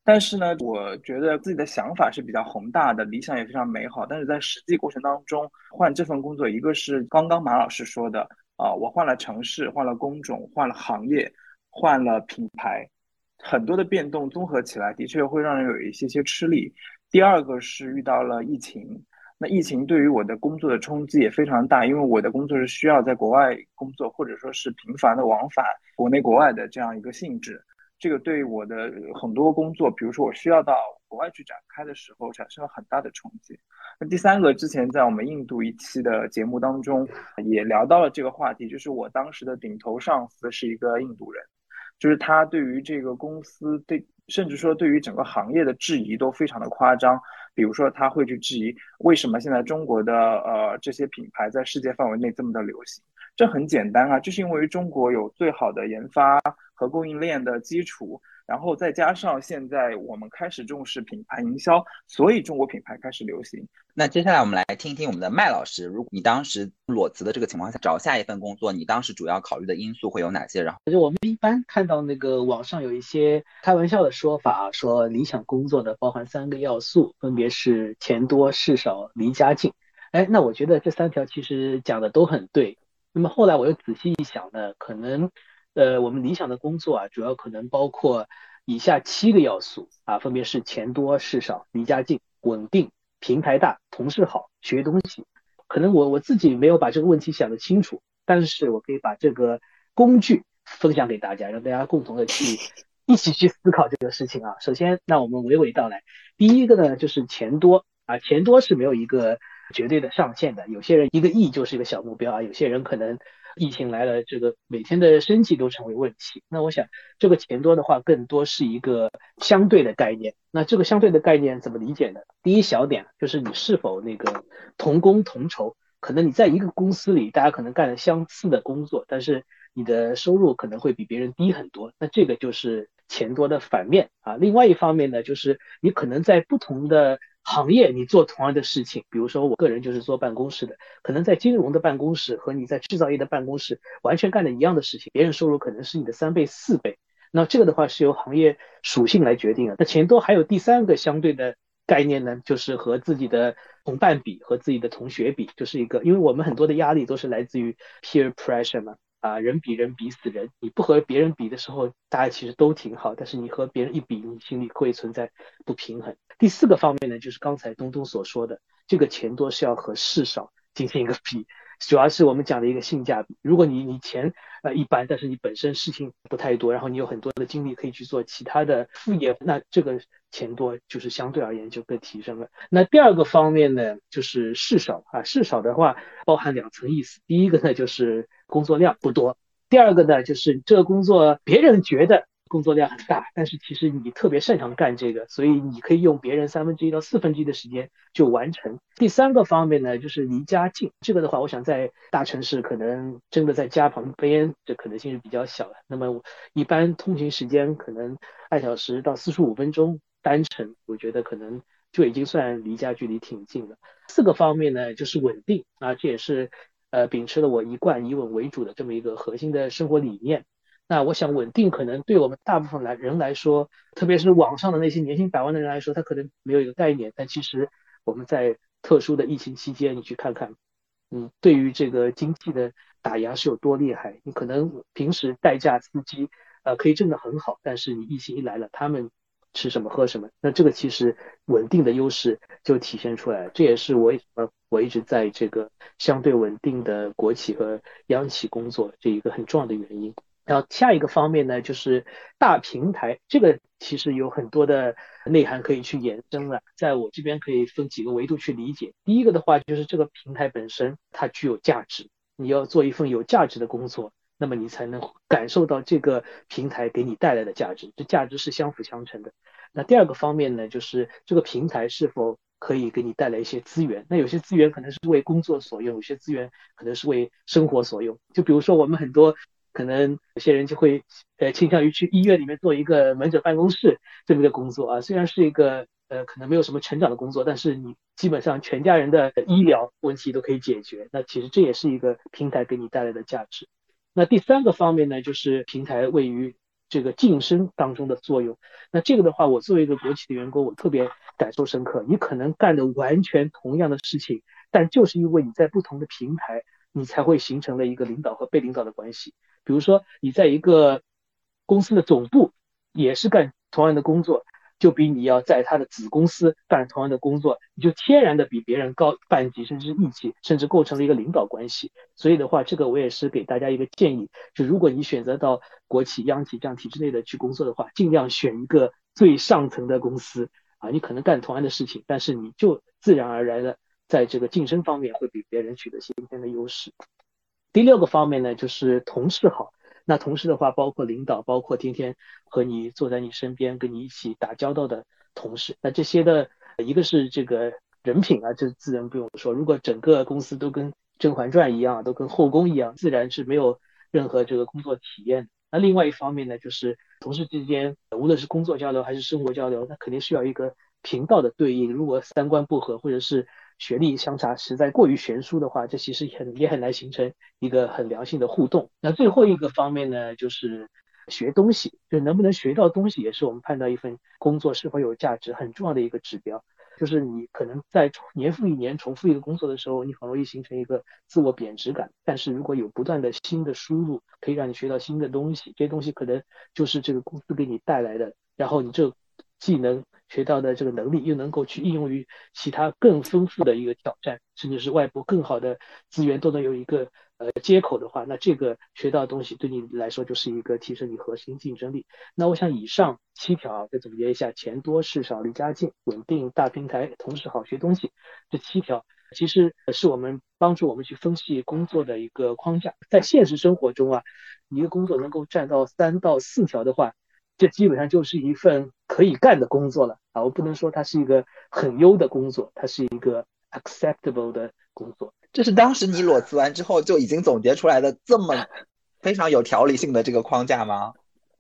但是呢，我觉得自己的想法是比较宏大的，理想也非常美好，但是在实际过程当中换这份工作，一个是刚刚马老师说的啊，我换了城市，换了工种，换了行业，换了品牌。很多的变动综合起来，的确会让人有一些些吃力。第二个是遇到了疫情，那疫情对于我的工作的冲击也非常大，因为我的工作是需要在国外工作，或者说是频繁的往返国内国外的这样一个性质。这个对我的很多工作，比如说我需要到国外去展开的时候，产生了很大的冲击。那第三个，之前在我们印度一期的节目当中也聊到了这个话题，就是我当时的顶头上司是一个印度人。就是他对于这个公司，对甚至说对于整个行业的质疑都非常的夸张。比如说，他会去质疑为什么现在中国的呃这些品牌在世界范围内这么的流行。这很简单啊，就是因为中国有最好的研发和供应链的基础。然后再加上现在我们开始重视品牌营销，所以中国品牌开始流行。那接下来我们来听听我们的麦老师，如果你当时裸辞的这个情况下找下一份工作，你当时主要考虑的因素会有哪些？然后就我们一般看到那个网上有一些开玩笑的说法，说理想工作的包含三个要素，分别是钱多事少离家近。哎，那我觉得这三条其实讲的都很对。那么后来我又仔细一想呢，可能。呃，我们理想的工作啊，主要可能包括以下七个要素啊，分别是钱多事少、离家近、稳定、平台大、同事好、学东西。可能我我自己没有把这个问题想得清楚，但是我可以把这个工具分享给大家，让大家共同的去 一起去思考这个事情啊。首先，那我们娓娓道来。第一个呢，就是钱多啊，钱多是没有一个绝对的上限的，有些人一个亿就是一个小目标啊，有些人可能。疫情来了，这个每天的生计都成为问题。那我想，这个钱多的话，更多是一个相对的概念。那这个相对的概念怎么理解呢？第一小点就是你是否那个同工同酬。可能你在一个公司里，大家可能干了相似的工作，但是你的收入可能会比别人低很多。那这个就是钱多的反面啊。另外一方面呢，就是你可能在不同的。行业你做同样的事情，比如说我个人就是做办公室的，可能在金融的办公室和你在制造业的办公室完全干的一样的事情，别人收入可能是你的三倍四倍。那这个的话是由行业属性来决定的。那钱多还有第三个相对的概念呢，就是和自己的同伴比，和自己的同学比，就是一个，因为我们很多的压力都是来自于 peer pressure 嘛。啊，人比人比死人。你不和别人比的时候，大家其实都挺好。但是你和别人一比，你心里会存在不平衡。第四个方面呢，就是刚才东东所说的，这个钱多是要和事少进行一个比，主要是我们讲的一个性价比。如果你你钱呃一般，但是你本身事情不太多，然后你有很多的精力可以去做其他的副业，那这个钱多就是相对而言就更提升了。那第二个方面呢，就是事少啊，事少的话包含两层意思。第一个呢就是。工作量不多。第二个呢，就是这个工作别人觉得工作量很大，但是其实你特别擅长干这个，所以你可以用别人三分之一到四分之一的时间就完成。第三个方面呢，就是离家近，这个的话，我想在大城市可能真的在家旁边，这可能性是比较小的。那么一般通勤时间可能二小时到四十五分钟单程，我觉得可能就已经算离家距离挺近了。四个方面呢，就是稳定啊，这也是呃秉持了我一贯以稳为主的这么一个核心的生活理念。那我想稳定可能对我们大部分来人来说，特别是网上的那些年薪百万的人来说，他可能没有一个概念。但其实我们在特殊的疫情期间，你去看看，嗯，对于这个经济的打压是有多厉害。你可能平时代驾司机，呃，可以挣得很好，但是你疫情一来了，他们吃什么喝什么，那这个其实稳定的优势就体现出来。这也是我为什么我一直在这个相对稳定的国企和央企工作这一个很重要的原因。然后下一个方面呢，就是大平台，这个其实有很多的内涵可以去延伸了。在我这边可以分几个维度去理解。第一个的话，就是这个平台本身它具有价值，你要做一份有价值的工作，那么你才能感受到这个平台给你带来的价值，这价值是相辅相成的。那第二个方面呢，就是这个平台是否可以给你带来一些资源？那有些资源可能是为工作所用，有些资源可能是为生活所用。就比如说我们很多。可能有些人就会呃倾向于去医院里面做一个门诊办公室这么一个工作啊，虽然是一个呃可能没有什么成长的工作，但是你基本上全家人的医疗问题都可以解决。那其实这也是一个平台给你带来的价值。那第三个方面呢，就是平台位于这个晋升当中的作用。那这个的话，我作为一个国企的员工，我特别感受深刻。你可能干的完全同样的事情，但就是因为你在不同的平台，你才会形成了一个领导和被领导的关系。比如说，你在一个公司的总部也是干同样的工作，就比你要在他的子公司干同样的工作，你就天然的比别人高半级，甚至一级，甚至构成了一个领导关系。所以的话，这个我也是给大家一个建议，就如果你选择到国企、央企这样体制内的去工作的话，尽量选一个最上层的公司啊，你可能干同样的事情，但是你就自然而然的在这个晋升方面会比别人取得先天的优势。第六个方面呢，就是同事好。那同事的话，包括领导，包括天天和你坐在你身边、跟你一起打交道的同事。那这些的一个是这个人品啊，这自然不用说。如果整个公司都跟《甄嬛传》一样，都跟后宫一样，自然是没有任何这个工作体验。那另外一方面呢，就是同事之间，无论是工作交流还是生活交流，那肯定需要一个频道的对应。如果三观不合，或者是学历相差实在过于悬殊的话，这其实很也很难形成一个很良性的互动。那最后一个方面呢，就是学东西，就能不能学到东西，也是我们判断一份工作是否有价值很重要的一个指标。就是你可能在年复一年重复一个工作的时候，你很容易形成一个自我贬值感。但是如果有不断的新的输入，可以让你学到新的东西，这些东西可能就是这个公司给你带来的，然后你这技能。学到的这个能力又能够去应用于其他更丰富的一个挑战，甚至是外部更好的资源都能有一个呃接口的话，那这个学到的东西对你来说就是一个提升你核心竞争力。那我想以上七条再总结一下：钱多事少离家近，稳定大平台，同时好学东西。这七条其实是我们帮助我们去分析工作的一个框架。在现实生活中啊，一个工作能够占到三到四条的话。这基本上就是一份可以干的工作了啊！我不能说它是一个很优的工作，它是一个 acceptable 的工作。这是当时你裸辞完之后就已经总结出来的这么非常有条理性的这个框架吗？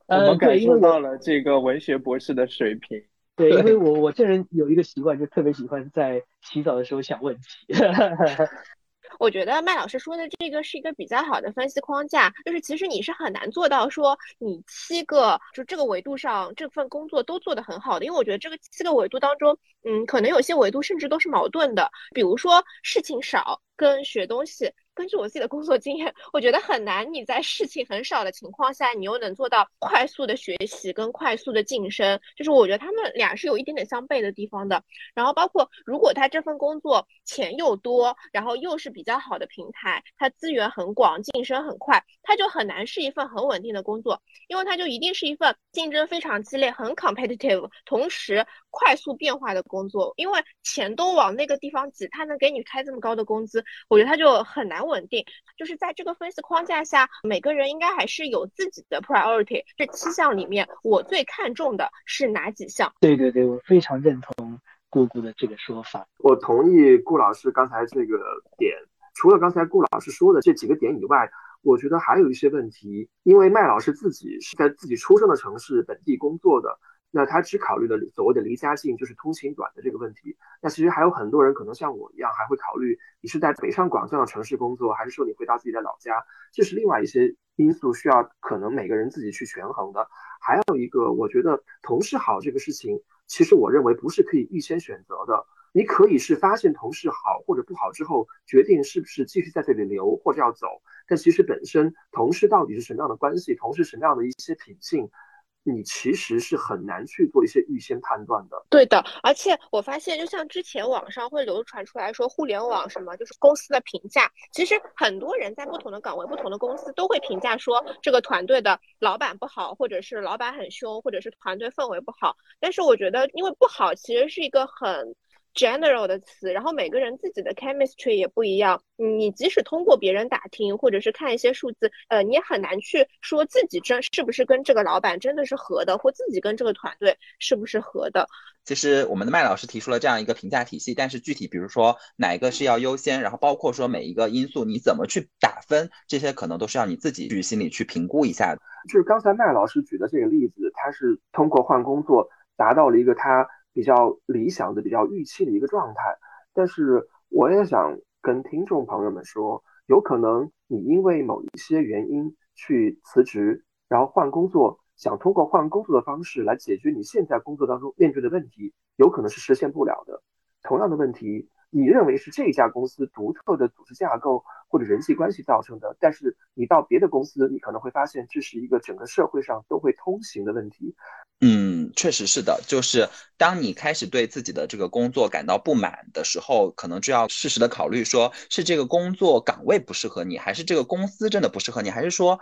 我们感受到了这个文学博士的水平。对，因为我我这人有一个习惯，就特别喜欢在洗澡的时候想问题。我觉得麦老师说的这个是一个比较好的分析框架，就是其实你是很难做到说你七个就这个维度上这份工作都做得很好的，因为我觉得这个七个维度当中，嗯，可能有些维度甚至都是矛盾的，比如说事情少跟学东西。根据我自己的工作经验，我觉得很难。你在事情很少的情况下，你又能做到快速的学习跟快速的晋升，就是我觉得他们俩是有一点点相悖的地方的。然后包括如果他这份工作钱又多，然后又是比较好的平台，他资源很广，晋升很快，他就很难是一份很稳定的工作，因为他就一定是一份竞争非常激烈、很 competitive，同时快速变化的工作，因为钱都往那个地方挤，他能给你开这么高的工资，我觉得他就很难稳定。就是在这个分析框架下，每个人应该还是有自己的 priority。这七项里面，我最看重的是哪几项？对对对，我非常认同姑姑的这个说法。我同意顾老师刚才这个点。除了刚才顾老师说的这几个点以外，我觉得还有一些问题。因为麦老师自己是在自己出生的城市本地工作的，那他只考虑了所谓的离家近，就是通勤短的这个问题。那其实还有很多人可能像我一样，还会考虑你是在北上广这样的城市工作，还是说你回到自己的老家，这是另外一些因素需要可能每个人自己去权衡的。还有一个，我觉得同事好这个事情，其实我认为不是可以预先选择的。你可以是发现同事好或者不好之后，决定是不是继续在这里留或者要走。但其实本身同事到底是什么样的关系，同事什么样的一些品性，你其实是很难去做一些预先判断的。对的，而且我发现，就像之前网上会流传出来说，互联网什么就是公司的评价，其实很多人在不同的岗位、不同的公司都会评价说这个团队的老板不好，或者是老板很凶，或者是团队氛围不好。但是我觉得，因为不好其实是一个很。General 的词，然后每个人自己的 chemistry 也不一样。你即使通过别人打听，或者是看一些数字，呃，你也很难去说自己真是不是跟这个老板真的是合的，或自己跟这个团队是不是合的。其实我们的麦老师提出了这样一个评价体系，但是具体比如说哪一个是要优先，然后包括说每一个因素你怎么去打分，这些可能都是要你自己去心里去评估一下的。就是刚才麦老师举的这个例子，他是通过换工作达到了一个他。比较理想的、比较预期的一个状态，但是我也想跟听众朋友们说，有可能你因为某一些原因去辞职，然后换工作，想通过换工作的方式来解决你现在工作当中面对的问题，有可能是实现不了的。同样的问题。你认为是这家公司独特的组织架构或者人际关系造成的，但是你到别的公司，你可能会发现这是一个整个社会上都会通行的问题。嗯，确实是的，就是当你开始对自己的这个工作感到不满的时候，可能就要适时的考虑，说是这个工作岗位不适合你，还是这个公司真的不适合你，还是说。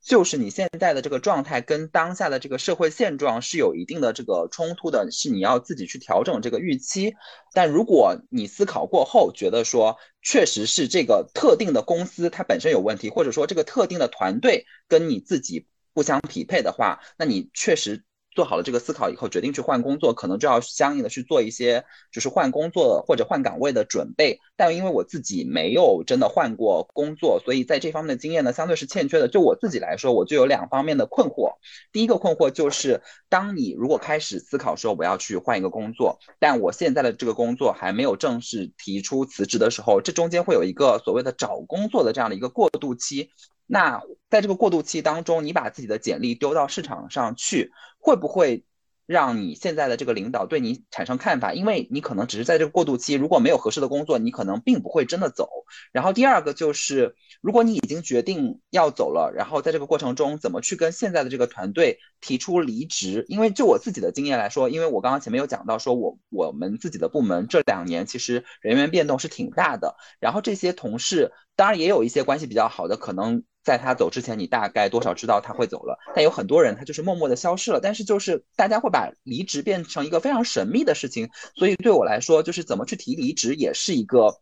就是你现在的这个状态跟当下的这个社会现状是有一定的这个冲突的，是你要自己去调整这个预期。但如果你思考过后觉得说，确实是这个特定的公司它本身有问题，或者说这个特定的团队跟你自己不相匹配的话，那你确实。做好了这个思考以后，决定去换工作，可能就要相应的去做一些，就是换工作或者换岗位的准备。但因为我自己没有真的换过工作，所以在这方面的经验呢，相对是欠缺的。就我自己来说，我就有两方面的困惑。第一个困惑就是，当你如果开始思考说我要去换一个工作，但我现在的这个工作还没有正式提出辞职的时候，这中间会有一个所谓的找工作的这样的一个过渡期。那在这个过渡期当中，你把自己的简历丢到市场上去，会不会让你现在的这个领导对你产生看法？因为你可能只是在这个过渡期，如果没有合适的工作，你可能并不会真的走。然后第二个就是，如果你已经决定要走了，然后在这个过程中怎么去跟现在的这个团队提出离职？因为就我自己的经验来说，因为我刚刚前面有讲到，说我我们自己的部门这两年其实人员变动是挺大的，然后这些同事当然也有一些关系比较好的，可能。在他走之前，你大概多少知道他会走了？但有很多人他就是默默的消失了。但是就是大家会把离职变成一个非常神秘的事情，所以对我来说，就是怎么去提离职也是一个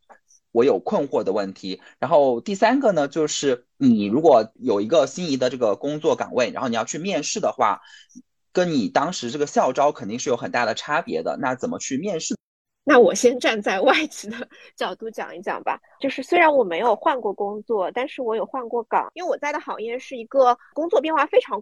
我有困惑的问题。然后第三个呢，就是你如果有一个心仪的这个工作岗位，然后你要去面试的话，跟你当时这个校招肯定是有很大的差别的。那怎么去面试？那我先站在外企的 角度讲一讲吧。就是虽然我没有换过工作，但是我有换过岗，因为我在的行业是一个工作变化非常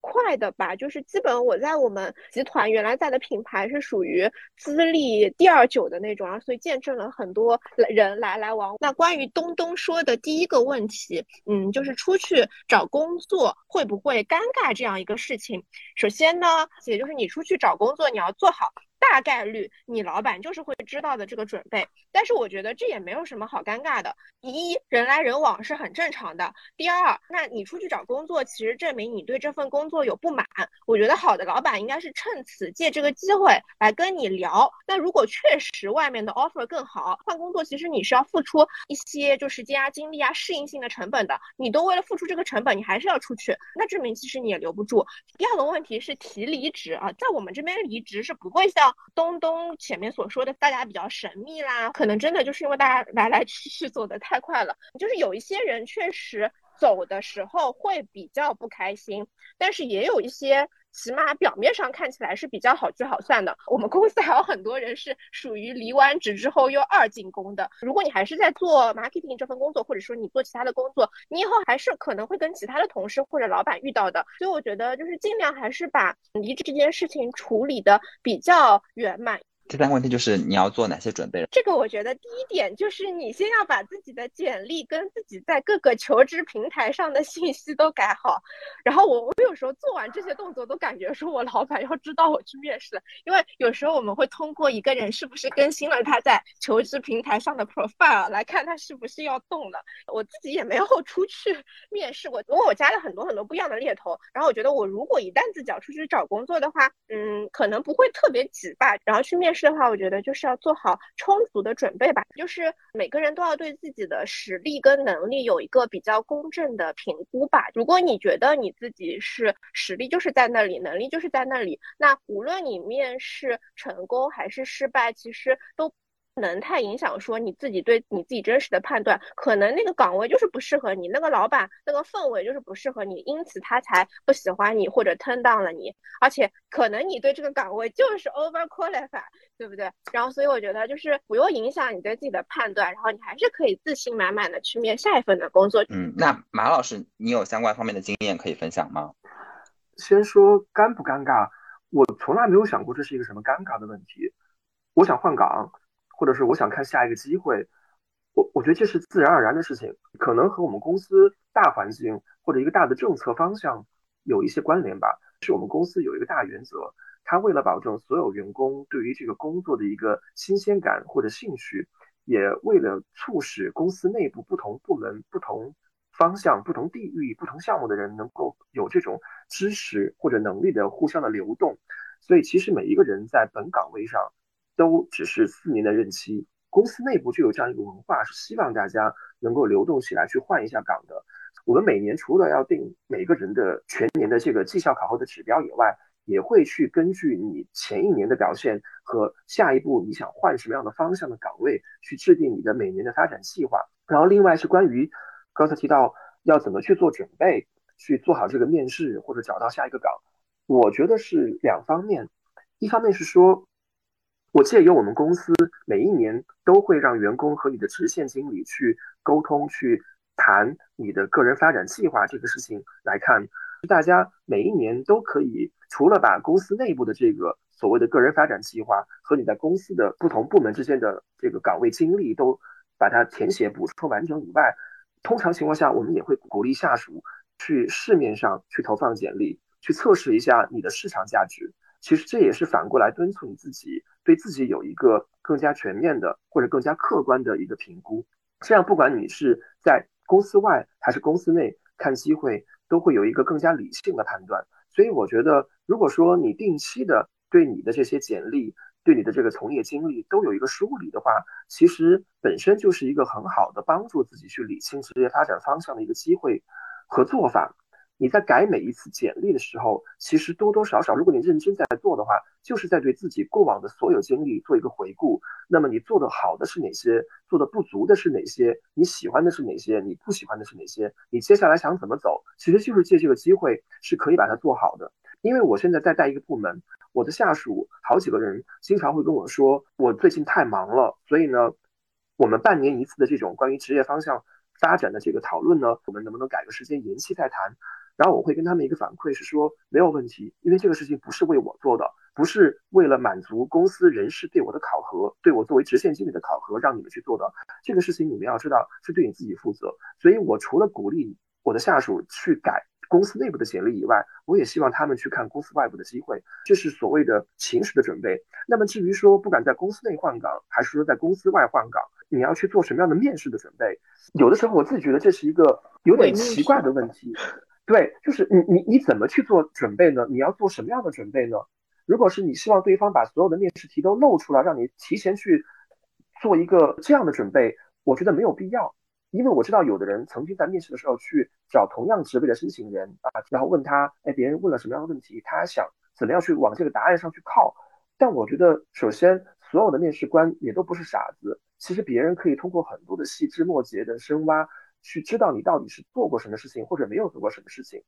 快的吧。就是基本我在我们集团原来在的品牌是属于资历第二久的那种啊，所以见证了很多人来来往。那关于东东说的第一个问题，嗯，就是出去找工作会不会尴尬这样一个事情。首先呢，也就是你出去找工作，你要做好。大概率你老板就是会知道的这个准备，但是我觉得这也没有什么好尴尬的。第一，人来人往是很正常的。第二，那你出去找工作，其实证明你对这份工作有不满。我觉得好的老板应该是趁此借这个机会来跟你聊。那如果确实外面的 offer 更好，换工作其实你是要付出一些就时间啊、精力啊、适应性的成本的。你都为了付出这个成本，你还是要出去，那证明其实你也留不住。第二个问题是提离职啊，在我们这边离职是不会像。东东前面所说的，大家比较神秘啦，可能真的就是因为大家来来去去走的太快了，就是有一些人确实走的时候会比较不开心，但是也有一些。起码表面上看起来是比较好聚好散的。我们公司还有很多人是属于离完职之后又二进宫的。如果你还是在做 marketing 这份工作，或者说你做其他的工作，你以后还是可能会跟其他的同事或者老板遇到的。所以我觉得就是尽量还是把离职这件事情处理的比较圆满。第三个问题就是你要做哪些准备？这个我觉得第一点就是你先要把自己的简历跟自己在各个求职平台上的信息都改好。然后我我有时候做完这些动作都感觉说我老板要知道我去面试了，因为有时候我们会通过一个人是不是更新了他在求职平台上的 profile 来看他是不是要动了。我自己也没有 出去面试过，因为我加了很多很多不一样的猎头。然后我觉得我如果一旦自己要出去找工作的话，嗯，可能不会特别急吧。然后去面。是的话，我觉得就是要做好充足的准备吧。就是每个人都要对自己的实力跟能力有一个比较公正的评估吧。如果你觉得你自己是实力就是在那里，能力就是在那里，那无论你面试成功还是失败，其实都。能太影响说你自己对你自己真实的判断，可能那个岗位就是不适合你，那个老板那个氛围就是不适合你，因此他才不喜欢你或者 turn down 了你，而且可能你对这个岗位就是 over qualified，对不对？然后所以我觉得就是不用影响你对自己的判断，然后你还是可以自信满满的去面下一份的工作。嗯，那马老师，你有相关方面的经验可以分享吗？先说尴不尴尬，我从来没有想过这是一个什么尴尬的问题。我想换岗。或者是我想看下一个机会，我我觉得这是自然而然的事情，可能和我们公司大环境或者一个大的政策方向有一些关联吧。是我们公司有一个大原则，它为了保证所有员工对于这个工作的一个新鲜感或者兴趣，也为了促使公司内部不同部门、不同方向、不同地域、不同项目的人能够有这种知识或者能力的互相的流动，所以其实每一个人在本岗位上。都只是四年的任期，公司内部就有这样一个文化，是希望大家能够流动起来去换一下岗的。我们每年除了要定每个人的全年的这个绩效考核的指标以外，也会去根据你前一年的表现和下一步你想换什么样的方向的岗位，去制定你的每年的发展计划。然后另外是关于刚才提到要怎么去做准备，去做好这个面试或者找到下一个岗，我觉得是两方面，一方面是说。我借由我们公司每一年都会让员工和你的直线经理去沟通、去谈你的个人发展计划这个事情来看，大家每一年都可以除了把公司内部的这个所谓的个人发展计划和你在公司的不同部门之间的这个岗位经历都把它填写补充完整以外，通常情况下我们也会鼓励下属去市面上去投放简历，去测试一下你的市场价值。其实这也是反过来敦促你自己，对自己有一个更加全面的或者更加客观的一个评估。这样，不管你是在公司外还是公司内看机会，都会有一个更加理性的判断。所以，我觉得，如果说你定期的对你的这些简历、对你的这个从业经历都有一个梳理的话，其实本身就是一个很好的帮助自己去理清职业发展方向的一个机会和做法。你在改每一次简历的时候，其实多多少少，如果你认真在做的话，就是在对自己过往的所有经历做一个回顾。那么你做的好的是哪些？做的不足的是哪些？你喜欢的是哪些？你不喜欢的是哪些？你接下来想怎么走？其实就是借这个机会是可以把它做好的。因为我现在在带一个部门，我的下属好几个人经常会跟我说，我最近太忙了，所以呢，我们半年一次的这种关于职业方向发展的这个讨论呢，我们能不能改个时间延期再谈？然后我会跟他们一个反馈是说没有问题，因为这个事情不是为我做的，不是为了满足公司人事对我的考核，对我作为直线经理的考核让你们去做的。这个事情你们要知道是对你自己负责。所以我除了鼓励我的下属去改公司内部的简历以外，我也希望他们去看公司外部的机会，这是所谓的情绪的准备。那么至于说不管在公司内换岗，还是说在公司外换岗，你要去做什么样的面试的准备？有的时候我自己觉得这是一个有点奇怪的问题。对，就是你你你怎么去做准备呢？你要做什么样的准备呢？如果是你希望对方把所有的面试题都露出来，让你提前去做一个这样的准备，我觉得没有必要。因为我知道有的人曾经在面试的时候去找同样职位的申请人啊，然后问他，哎，别人问了什么样的问题，他想怎么样去往这个答案上去靠。但我觉得，首先所有的面试官也都不是傻子，其实别人可以通过很多的细枝末节的深挖，去知道你到底是做过什么事情，或者没有做过什么事情，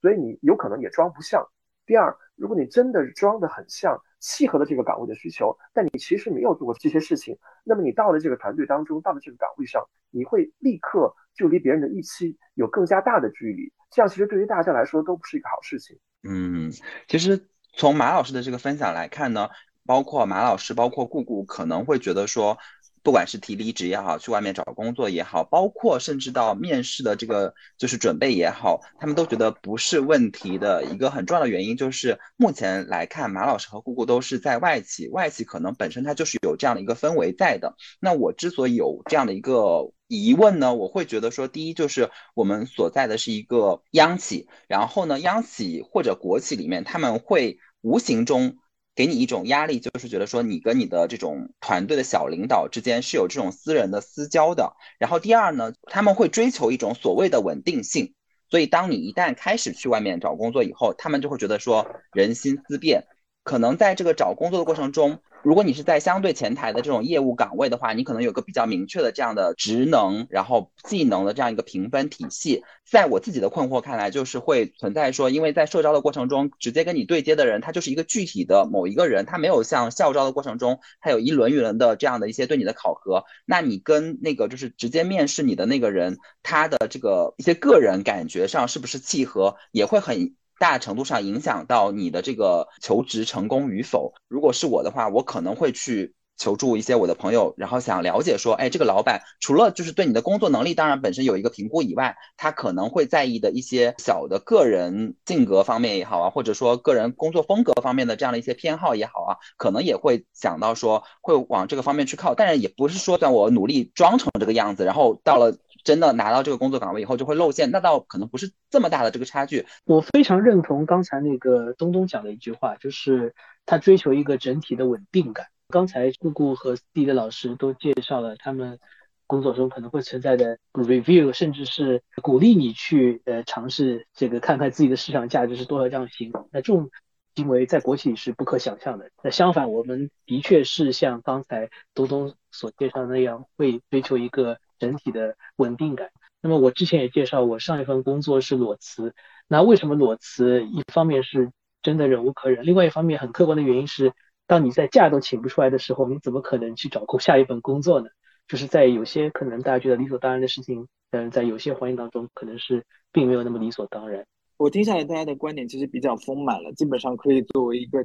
所以你有可能也装不像。第二，如果你真的装得很像，契合了这个岗位的需求，但你其实没有做过这些事情，那么你到了这个团队当中，到了这个岗位上，你会立刻就离别人的预期有更加大的距离，这样其实对于大家来说都不是一个好事情。嗯，其实从马老师的这个分享来看呢，包括马老师，包括顾顾可能会觉得说。不管是提离职也好，去外面找工作也好，包括甚至到面试的这个就是准备也好，他们都觉得不是问题的一个很重要的原因，就是目前来看，马老师和姑姑都是在外企，外企可能本身它就是有这样的一个氛围在的。那我之所以有这样的一个疑问呢，我会觉得说，第一就是我们所在的是一个央企，然后呢，央企或者国企里面，他们会无形中。给你一种压力，就是觉得说你跟你的这种团队的小领导之间是有这种私人的私交的。然后第二呢，他们会追求一种所谓的稳定性，所以当你一旦开始去外面找工作以后，他们就会觉得说人心思变，可能在这个找工作的过程中。如果你是在相对前台的这种业务岗位的话，你可能有个比较明确的这样的职能，然后技能的这样一个评分体系。在我自己的困惑看来，就是会存在说，因为在社招的过程中，直接跟你对接的人，他就是一个具体的某一个人，他没有像校招的过程中，他有一轮一轮的这样的一些对你的考核。那你跟那个就是直接面试你的那个人，他的这个一些个人感觉上是不是契合，也会很。大程度上影响到你的这个求职成功与否。如果是我的话，我可能会去求助一些我的朋友，然后想了解说，哎，这个老板除了就是对你的工作能力，当然本身有一个评估以外，他可能会在意的一些小的个人性格方面也好啊，或者说个人工作风格方面的这样的一些偏好也好啊，可能也会想到说会往这个方面去靠。但是也不是说在我努力装成这个样子，然后到了。真的拿到这个工作岗位以后就会露馅，那倒可能不是这么大的这个差距。我非常认同刚才那个东东讲的一句话，就是他追求一个整体的稳定感。刚才姑姑和地的老师都介绍了他们工作中可能会存在的 review，甚至是鼓励你去呃尝试这个看看自己的市场价值是多少这样行为。那这种行为在国企是不可想象的。那相反，我们的确是像刚才东东所介绍的那样，会追求一个。整体的稳定感。那么我之前也介绍，我上一份工作是裸辞。那为什么裸辞？一方面是真的忍无可忍，另外一方面很客观的原因是，当你在假都请不出来的时候，你怎么可能去找够下一份工作呢？就是在有些可能大家觉得理所当然的事情，但是，在有些环境当中，可能是并没有那么理所当然。我听下来，大家的观点其实比较丰满了，基本上可以作为一个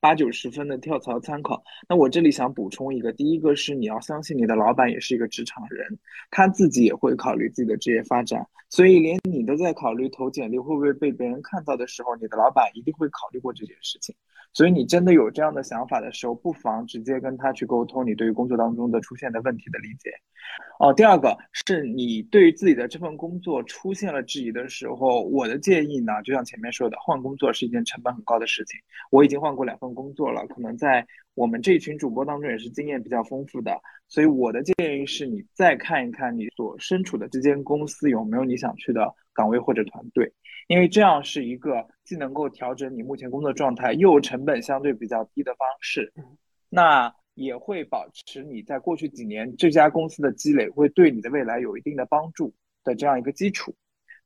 八九十分的跳槽参考。那我这里想补充一个，第一个是你要相信你的老板也是一个职场人，他自己也会考虑自己的职业发展，所以连你都在考虑投简历会不会被别人看到的时候，你的老板一定会考虑过这件事情。所以你真的有这样的想法的时候，不妨直接跟他去沟通你对于工作当中的出现的问题的理解。哦，第二个是你对于自己的这份工作出现了质疑的时候，我的建议呢，就像前面说的，换工作是一件成本很高的事情。我已经换过两份工作了，可能在我们这群主播当中也是经验比较丰富的。所以我的建议是你再看一看你所身处的这间公司有没有你想去的岗位或者团队，因为这样是一个既能够调整你目前工作状态，又成本相对比较低的方式。那。也会保持你在过去几年这家公司的积累，会对你的未来有一定的帮助的这样一个基础。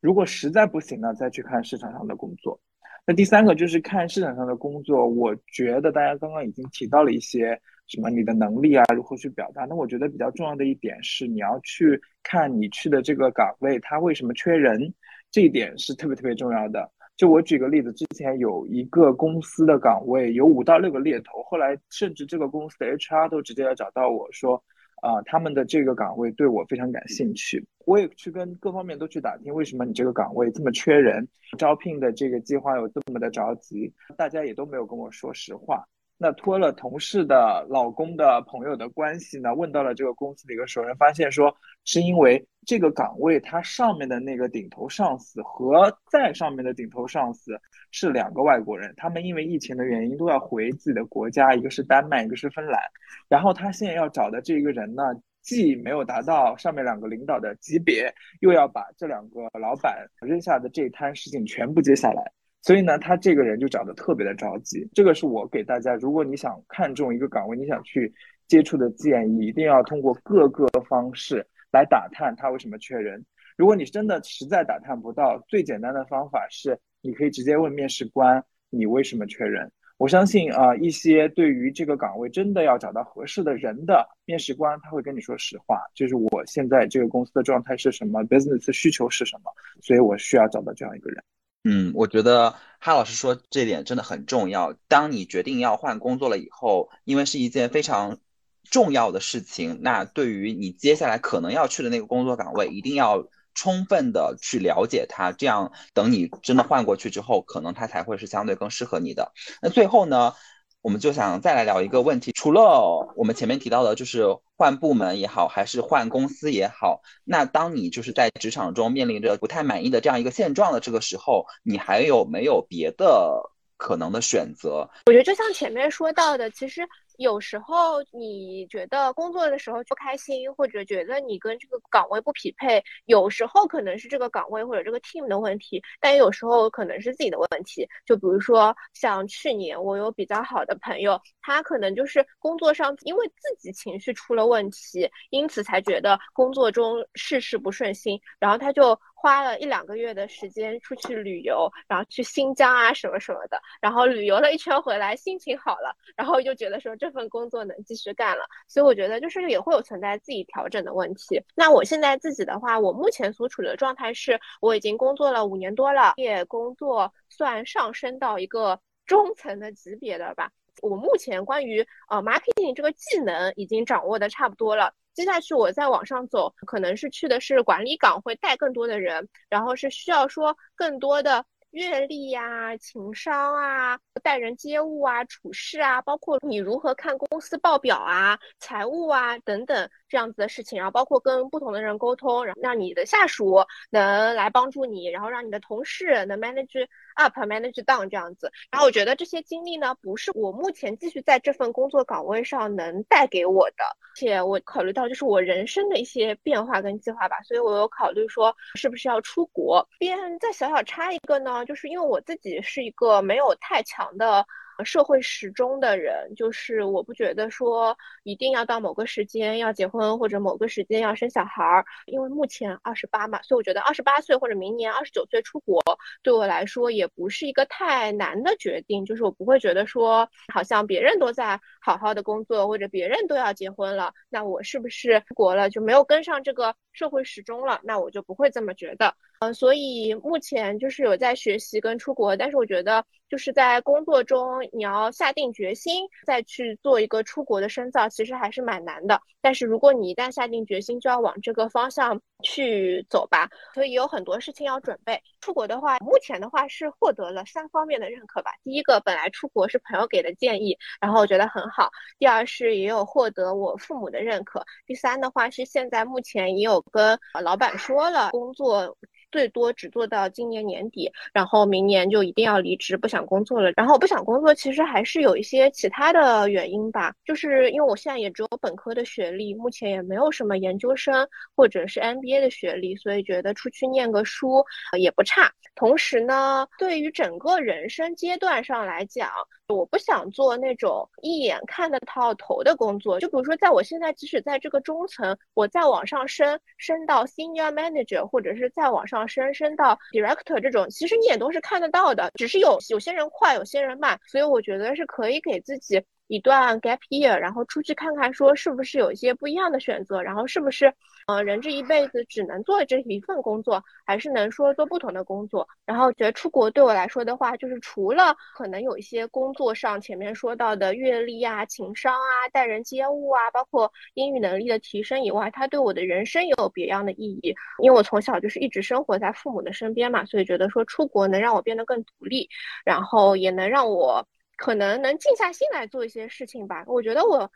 如果实在不行呢，再去看市场上的工作。那第三个就是看市场上的工作，我觉得大家刚刚已经提到了一些什么你的能力啊，如何去表达。那我觉得比较重要的一点是，你要去看你去的这个岗位，它为什么缺人，这一点是特别特别重要的。就我举个例子，之前有一个公司的岗位有五到六个猎头，后来甚至这个公司的 HR 都直接来找到我说，啊，他们的这个岗位对我非常感兴趣。我也去跟各方面都去打听，为什么你这个岗位这么缺人，招聘的这个计划有这么的着急，大家也都没有跟我说实话。那托了同事的老公的朋友的关系呢，问到了这个公司的一个熟人，发现说是因为这个岗位它上面的那个顶头上司和再上面的顶头上司是两个外国人，他们因为疫情的原因都要回自己的国家，一个是丹麦，一个是芬兰。然后他现在要找的这个人呢，既没有达到上面两个领导的级别，又要把这两个老板扔下的这摊事情全部接下来。所以呢，他这个人就找的特别的着急。这个是我给大家，如果你想看中一个岗位，你想去接触的建议，一定要通过各个方式来打探他为什么缺人。如果你真的实在打探不到，最简单的方法是，你可以直接问面试官，你为什么缺人？我相信啊，一些对于这个岗位真的要找到合适的人的面试官，他会跟你说实话，就是我现在这个公司的状态是什么，business 需求是什么，所以我需要找到这样一个人。嗯，我觉得哈老师说这点真的很重要。当你决定要换工作了以后，因为是一件非常重要的事情，那对于你接下来可能要去的那个工作岗位，一定要。充分的去了解它，这样等你真的换过去之后，可能它才会是相对更适合你的。那最后呢，我们就想再来聊一个问题，除了我们前面提到的，就是换部门也好，还是换公司也好，那当你就是在职场中面临着不太满意的这样一个现状的这个时候，你还有没有别的可能的选择？我觉得就像前面说到的，其实。有时候你觉得工作的时候不开心，或者觉得你跟这个岗位不匹配，有时候可能是这个岗位或者这个 team 的问题，但有时候可能是自己的问题。就比如说像去年，我有比较好的朋友，他可能就是工作上因为自己情绪出了问题，因此才觉得工作中事事不顺心，然后他就。花了一两个月的时间出去旅游，然后去新疆啊什么什么的，然后旅游了一圈回来，心情好了，然后就觉得说这份工作能继续干了。所以我觉得就是也会有存在自己调整的问题。那我现在自己的话，我目前所处的状态是，我已经工作了五年多了，也工作算上升到一个中层的级别的吧。我目前关于呃 marketing 这个技能已经掌握的差不多了。接下去我再往上走，可能是去的是管理岗，会带更多的人，然后是需要说更多的阅历呀、情商啊、待人接物啊、处事啊，包括你如何看公司报表啊、财务啊等等这样子的事情，然后包括跟不同的人沟通，然后让你的下属能来帮助你，然后让你的同事能 manage。up manage down 这样子，然后我觉得这些经历呢，不是我目前继续在这份工作岗位上能带给我的，且我考虑到就是我人生的一些变化跟计划吧，所以我有考虑说是不是要出国。边再小小插一个呢，就是因为我自己是一个没有太强的。社会时钟的人，就是我不觉得说一定要到某个时间要结婚，或者某个时间要生小孩儿，因为目前二十八嘛，所以我觉得二十八岁或者明年二十九岁出国，对我来说也不是一个太难的决定。就是我不会觉得说，好像别人都在好好的工作，或者别人都要结婚了，那我是不是出国了就没有跟上这个社会时钟了？那我就不会这么觉得。嗯，所以目前就是有在学习跟出国，但是我觉得就是在工作中你要下定决心再去做一个出国的深造，其实还是蛮难的。但是如果你一旦下定决心，就要往这个方向去走吧。所以有很多事情要准备。出国的话，目前的话是获得了三方面的认可吧。第一个，本来出国是朋友给的建议，然后我觉得很好。第二是也有获得我父母的认可。第三的话是现在目前也有跟老板说了工作。最多只做到今年年底，然后明年就一定要离职，不想工作了。然后不想工作，其实还是有一些其他的原因吧，就是因为我现在也只有本科的学历，目前也没有什么研究生或者是 MBA 的学历，所以觉得出去念个书也不差。差同时呢，对于整个人生阶段上来讲，我不想做那种一眼看得到头的工作。就比如说，在我现在即使在这个中层，我再往上升，升到 Senior Manager，或者是再往上升，升到 Director 这种，其实你也都是看得到的，只是有有些人快，有些人慢。所以我觉得是可以给自己。一段 gap year，然后出去看看，说是不是有一些不一样的选择，然后是不是，呃，人这一辈子只能做这一份工作，还是能说做不同的工作？然后觉得出国对我来说的话，就是除了可能有一些工作上前面说到的阅历啊、情商啊、待人接物啊，包括英语能力的提升以外，它对我的人生也有别样的意义。因为我从小就是一直生活在父母的身边嘛，所以觉得说出国能让我变得更独立，然后也能让我。可能能静下心来做一些事情吧。我觉得我，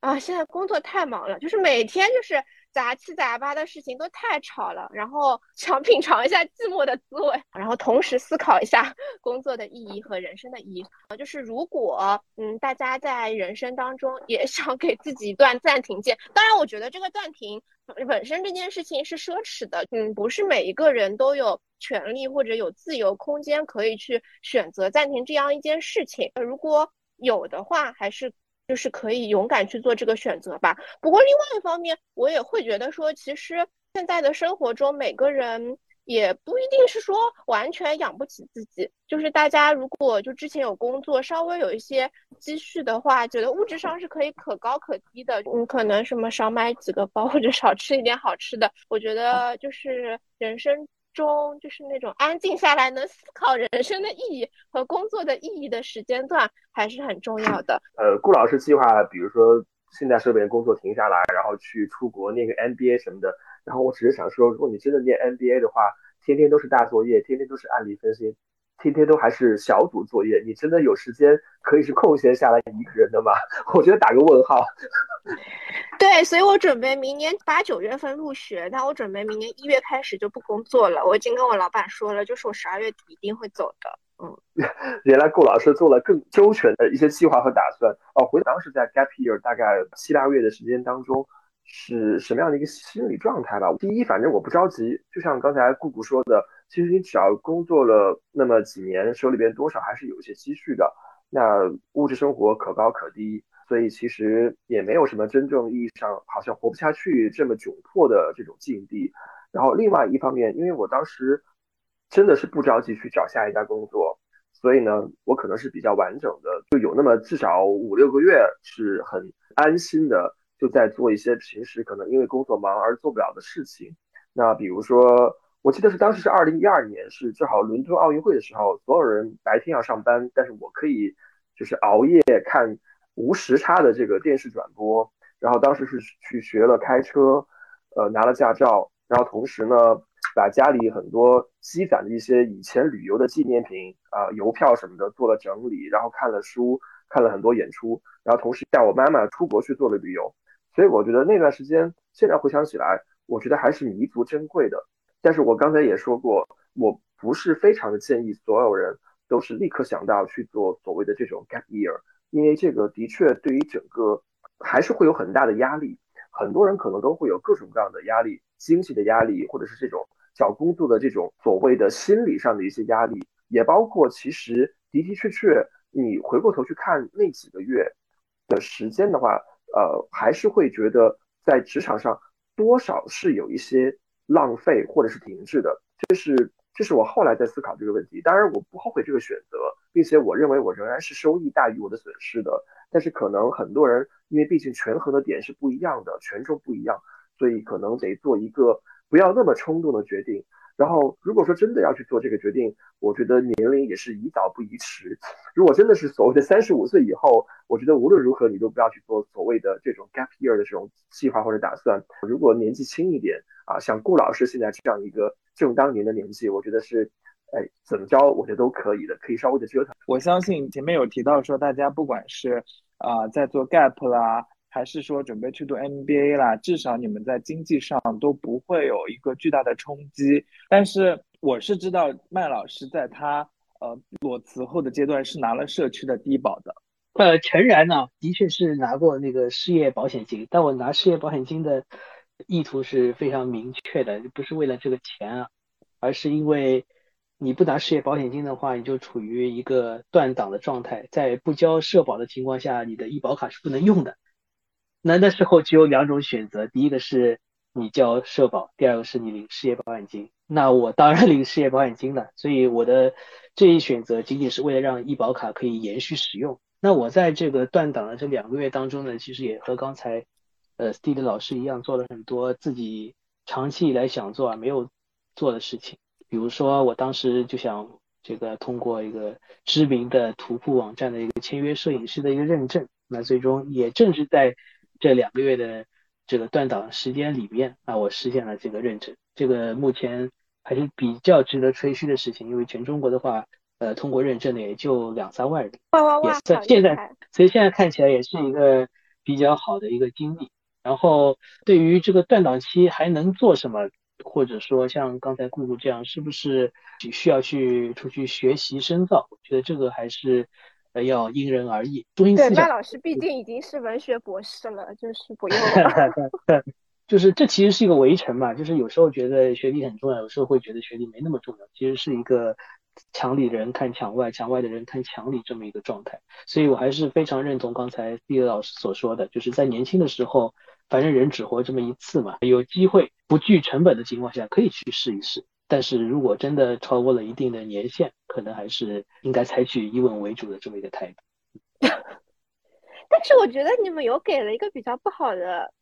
啊，现在工作太忙了，就是每天就是杂七杂八的事情都太吵了，然后 想品尝一下寂寞的滋味，然后同时思考一下 工作的意义和人生的意义。呃，就是如果嗯大家在人生当中也 想给自己一段暂停键，当然我觉得这个暂停本身这件事情是奢侈的，嗯，不是每一个人都有权利或者有自由空间可以去选择暂停这样一件事情。如果有的话，还是。就是可以勇敢去做这个选择吧。不过另外一方面，我也会觉得说，其实现在的生活中，每个人也不一定是说完全养不起自己。就是大家如果就之前有工作，稍微有一些积蓄的话，觉得物质上是可以可高可低的。你可能什么少买几个包，或者少吃一点好吃的。我觉得就是人生。中就是那种安静下来能思考人生的意义和工作的意义的时间段还是很重要的。呃，顾老师计划，比如说现在设备工作停下来，然后去出国念个 MBA 什么的。然后我只是想说，如果你真的念 MBA 的话，天天都是大作业，天天都是案例分析，天天都还是小组作业，你真的有时间可以是空闲下来一个人的吗？我觉得打个问号。对，所以我准备明年八九月份入学，但我准备明年一月开始就不工作了。我已经跟我老板说了，就是我十二月底一定会走的。嗯，原来顾老师做了更周全的一些计划和打算。哦，回当时在 gap year 大概七八个月的时间当中，是什么样的一个心理状态吧？第一，反正我不着急，就像刚才顾顾说的，其实你只要工作了那么几年，手里边多少还是有一些积蓄的，那物质生活可高可低。所以其实也没有什么真正意义上好像活不下去这么窘迫的这种境地。然后另外一方面，因为我当时真的是不着急去找下一家工作，所以呢，我可能是比较完整的，就有那么至少五六个月是很安心的，就在做一些平时可能因为工作忙而做不了的事情。那比如说，我记得是当时是二零一二年，是正好伦敦奥运会的时候，所有人白天要上班，但是我可以就是熬夜看。无时差的这个电视转播，然后当时是去学了开车，呃，拿了驾照，然后同时呢，把家里很多积攒的一些以前旅游的纪念品啊、邮票什么的做了整理，然后看了书，看了很多演出，然后同时带我妈妈出国去做了旅游，所以我觉得那段时间现在回想起来，我觉得还是弥足珍贵的。但是我刚才也说过，我不是非常的建议所有人都是立刻想到去做所谓的这种 gap year。因为这个的确对于整个还是会有很大的压力，很多人可能都会有各种各样的压力，经济的压力，或者是这种找工作的这种所谓的心理上的一些压力，也包括其实的的确确，你回过头去看那几个月的时间的话，呃，还是会觉得在职场上多少是有一些浪费或者是停滞的，这是这是我后来在思考这个问题，当然我不后悔这个选择。并且我认为我仍然是收益大于我的损失的，但是可能很多人因为毕竟权衡的点是不一样的，权重不一样，所以可能得做一个不要那么冲动的决定。然后如果说真的要去做这个决定，我觉得年龄也是宜早不宜迟。如果真的是所谓的三十五岁以后，我觉得无论如何你都不要去做所谓的这种 gap year 的这种计划或者打算。如果年纪轻一点啊，像顾老师现在这样一个正当年的年纪，我觉得是。哎，怎么着，我觉得都可以的，可以稍微的折腾。我相信前面有提到说，大家不管是啊在做 gap 啦，还是说准备去读 MBA 啦，至少你们在经济上都不会有一个巨大的冲击。但是我是知道麦老师在他呃裸辞后的阶段是拿了社区的低保的。呃，诚然呢，的确是拿过那个失业保险金，但我拿失业保险金的意图是非常明确的，不是为了这个钱啊，而是因为。你不拿失业保险金的话，你就处于一个断档的状态，在不交社保的情况下，你的医保卡是不能用的。那那时候只有两种选择，第一个是你交社保，第二个是你领失业保险金。那我当然 领失业保险金了，所以我的这一选择仅仅是为了让医保卡可以延续使用。那我在这个断档的这两个月当中呢，其实也和刚才呃 Steve 老师一样，做了很多自己长期以来想做而没有做的事情。比如说，我当时就想这个通过一个知名的图库网站的一个签约摄影师的一个认证，那最终也正是在这两个月的这个断档时间里面啊，我实现了这个认证。这个目前还是比较值得吹嘘的事情，因为全中国的话，呃，通过认证的也就两三万人，哇哇哇！也是现在，所以现在看起来也是一个比较好的一个经历。然后对于这个断档期还能做什么？或者说像刚才顾顾这样，是不是需要去出去学习深造？我觉得这个还是呃要因人而异。中心思对，想麦老师毕竟已经是文学博士了，就是不用了。就是这其实是一个围城嘛，就是有时候觉得学历很重要，有时候会觉得学历没那么重要，其实是一个墙里人看墙外，墙外的人看墙里这么一个状态。所以我还是非常认同刚才毕业老师所说的，就是在年轻的时候，反正人只活这么一次嘛，有机会不惧成本的情况下，可以去试一试。但是如果真的超过了一定的年限，可能还是应该采取以稳为主的这么一个态度。但是我觉得你们有给了一个比较不好的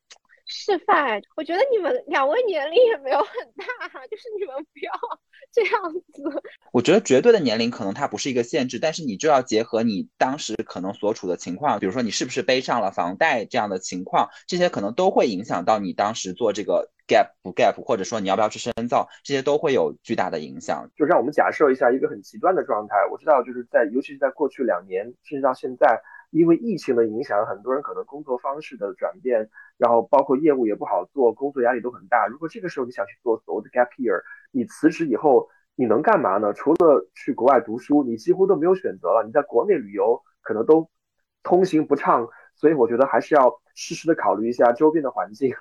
示范，我觉得你们两位年龄也没有很大，就是你们不要 这样子。我觉得绝对的年龄可能它不是一个限制，但是你就要结合你当时可能所处的情况，比如说你是不是背上了房贷这样的情况，这些可能都会影响到你当时做这个 gap 不 gap，或者说你要不要去深造，这些都会有巨大的影响。就让我们假设一下一个很极端的状态，我知道就是在尤其是在过去两年，甚至到现在。因为疫情的影响，很多人可能工作方式的转变，然后包括业务也不好做，工作压力都很大。如果这个时候你想去做所谓的 gap year，你辞职以后你能干嘛呢？除了去国外读书，你几乎都没有选择了。你在国内旅游可能都通行不畅，所以我觉得还是要适时的考虑一下周边的环境。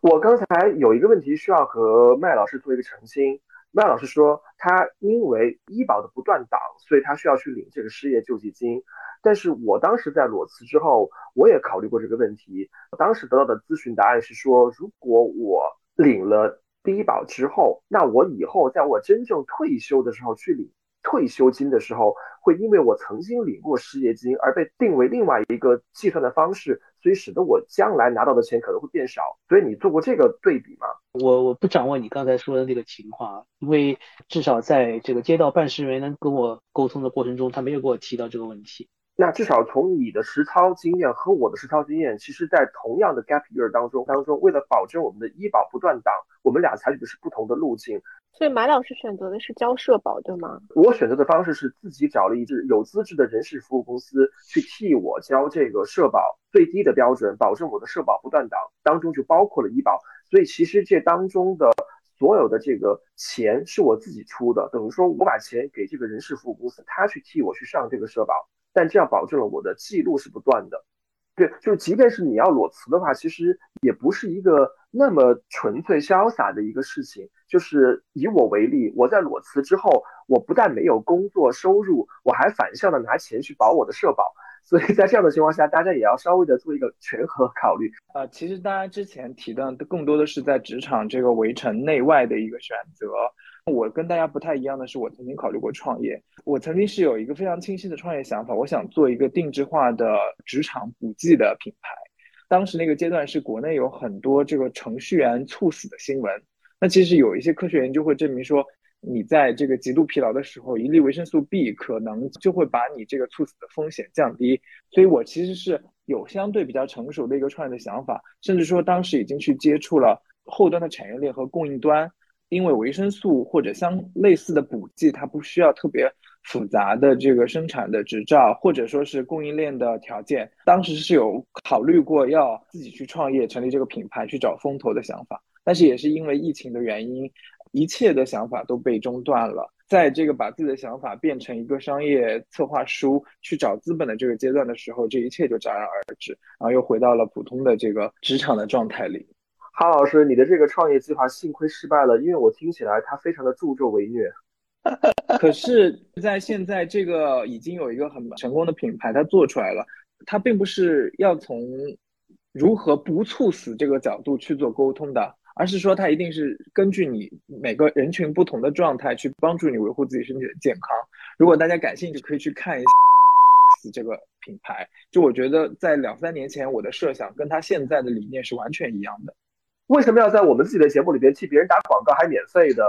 我刚才有一个问题需要和麦老师做一个澄清。麦老师说，他因为医保的不断档，所以他需要去领这个失业救济金。但是我当时在裸辞之后，我也考虑过这个问题。当时得到的咨询答案是说，如果我领了低保之后，那我以后在我真正退休的时候去领退休金的时候，会因为我曾经领过失业金而被定为另外一个计算的方式，所以使得我将来拿到的钱可能会变少。所以你做过这个对比吗？我我不掌握你刚才说的那个情况，因为至少在这个街道办事人员跟我沟通的过程中，他没有给我提到这个问题。那至少从你的实操经验和我的实操经验，其实，在同样的 gap year 当中当中，为了保证我们的医保不断档，我们俩采取的是不同的路径。所以马老师选择的是交社保，对吗？我选择的方式是自己找了一支有资质的人事服务公司去替我交这个社保最低的标准，保证我的社保不断档，当中就包括了医保。所以其实这当中的所有的这个钱是我自己出的，等于说我把钱给这个人事服务公司，他去替我去上这个社保。但这样保证了我的记录是不断的，对，就是即便是你要裸辞的话，其实也不是一个那么纯粹潇洒的一个事情。就是以我为例，我在裸辞之后，我不但没有工作收入，我还反向的拿钱去保我的社保。所以在这样的情况下，大家也要稍微的做一个权衡考虑。呃，其实大家之前提的更多的是在职场这个围城内外的一个选择。我跟大家不太一样的是，我曾经考虑过创业。我曾经是有一个非常清晰的创业想法，我想做一个定制化的职场补剂的品牌。当时那个阶段是国内有很多这个程序员猝死的新闻。那其实有一些科学研究会证明说，你在这个极度疲劳的时候，一粒维生素 B 可能就会把你这个猝死的风险降低。所以我其实是有相对比较成熟的一个创业的想法，甚至说当时已经去接触了后端的产业链和供应端。因为维生素或者相类似的补剂，它不需要特别复杂的这个生产的执照，或者说是供应链的条件。当时是有考虑过要自己去创业，成立这个品牌，去找风投的想法。但是也是因为疫情的原因，一切的想法都被中断了。在这个把自己的想法变成一个商业策划书，去找资本的这个阶段的时候，这一切就戛然而止，然后又回到了普通的这个职场的状态里。哈老师，你的这个创业计划幸亏失败了，因为我听起来它非常的助纣为虐。可是，在现在这个已经有一个很成功的品牌，它做出来了，它并不是要从如何不猝死这个角度去做沟通的，而是说它一定是根据你每个人群不同的状态去帮助你维护自己身体的健康。如果大家感兴趣，可以去看一下这个品牌。就我觉得，在两三年前，我的设想跟他现在的理念是完全一样的。为什么要在我们自己的节目里边替别人打广告还免费的？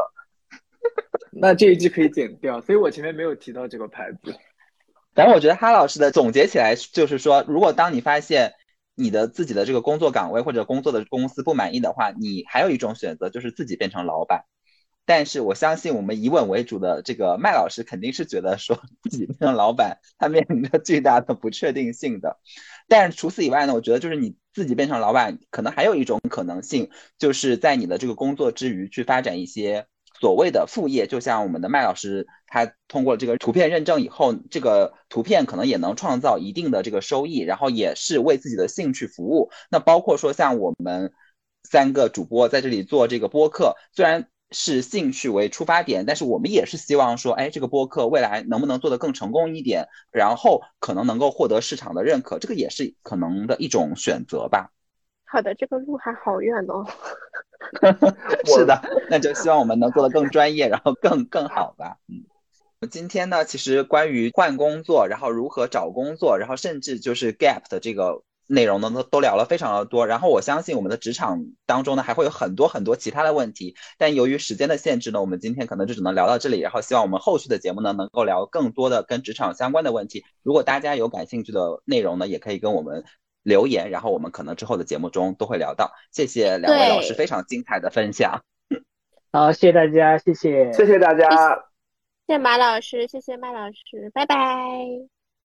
那这一句可以剪掉，所以我前面没有提到这个牌子。反正我觉得哈老师的总结起来就是说，如果当你发现你的自己的这个工作岗位或者工作的公司不满意的话，你还有一种选择就是自己变成老板。但是我相信我们以稳为主的这个麦老师肯定是觉得说自己变成老板，他面临着巨大的不确定性的。但是除此以外呢，我觉得就是你。自己变成老板，可能还有一种可能性，就是在你的这个工作之余去发展一些所谓的副业。就像我们的麦老师，他通过这个图片认证以后，这个图片可能也能创造一定的这个收益，然后也是为自己的兴趣服务。那包括说像我们三个主播在这里做这个播客，虽然。是兴趣为出发点，但是我们也是希望说，哎，这个播客未来能不能做得更成功一点，然后可能能够获得市场的认可，这个也是可能的一种选择吧。好的，这个路还好远哦。是的，那就希望我们能做得更专业，然后更更好吧。嗯，今天呢，其实关于换工作，然后如何找工作，然后甚至就是 gap 的这个。内容呢都都聊了非常的多，然后我相信我们的职场当中呢还会有很多很多其他的问题，但由于时间的限制呢，我们今天可能就只能聊到这里，然后希望我们后续的节目呢能够聊更多的跟职场相关的问题。如果大家有感兴趣的内容呢，也可以跟我们留言，然后我们可能之后的节目中都会聊到。谢谢两位老师非常精彩的分享。好，谢谢大家，谢谢，谢谢大家，谢谢马老师，谢谢麦老师，拜拜。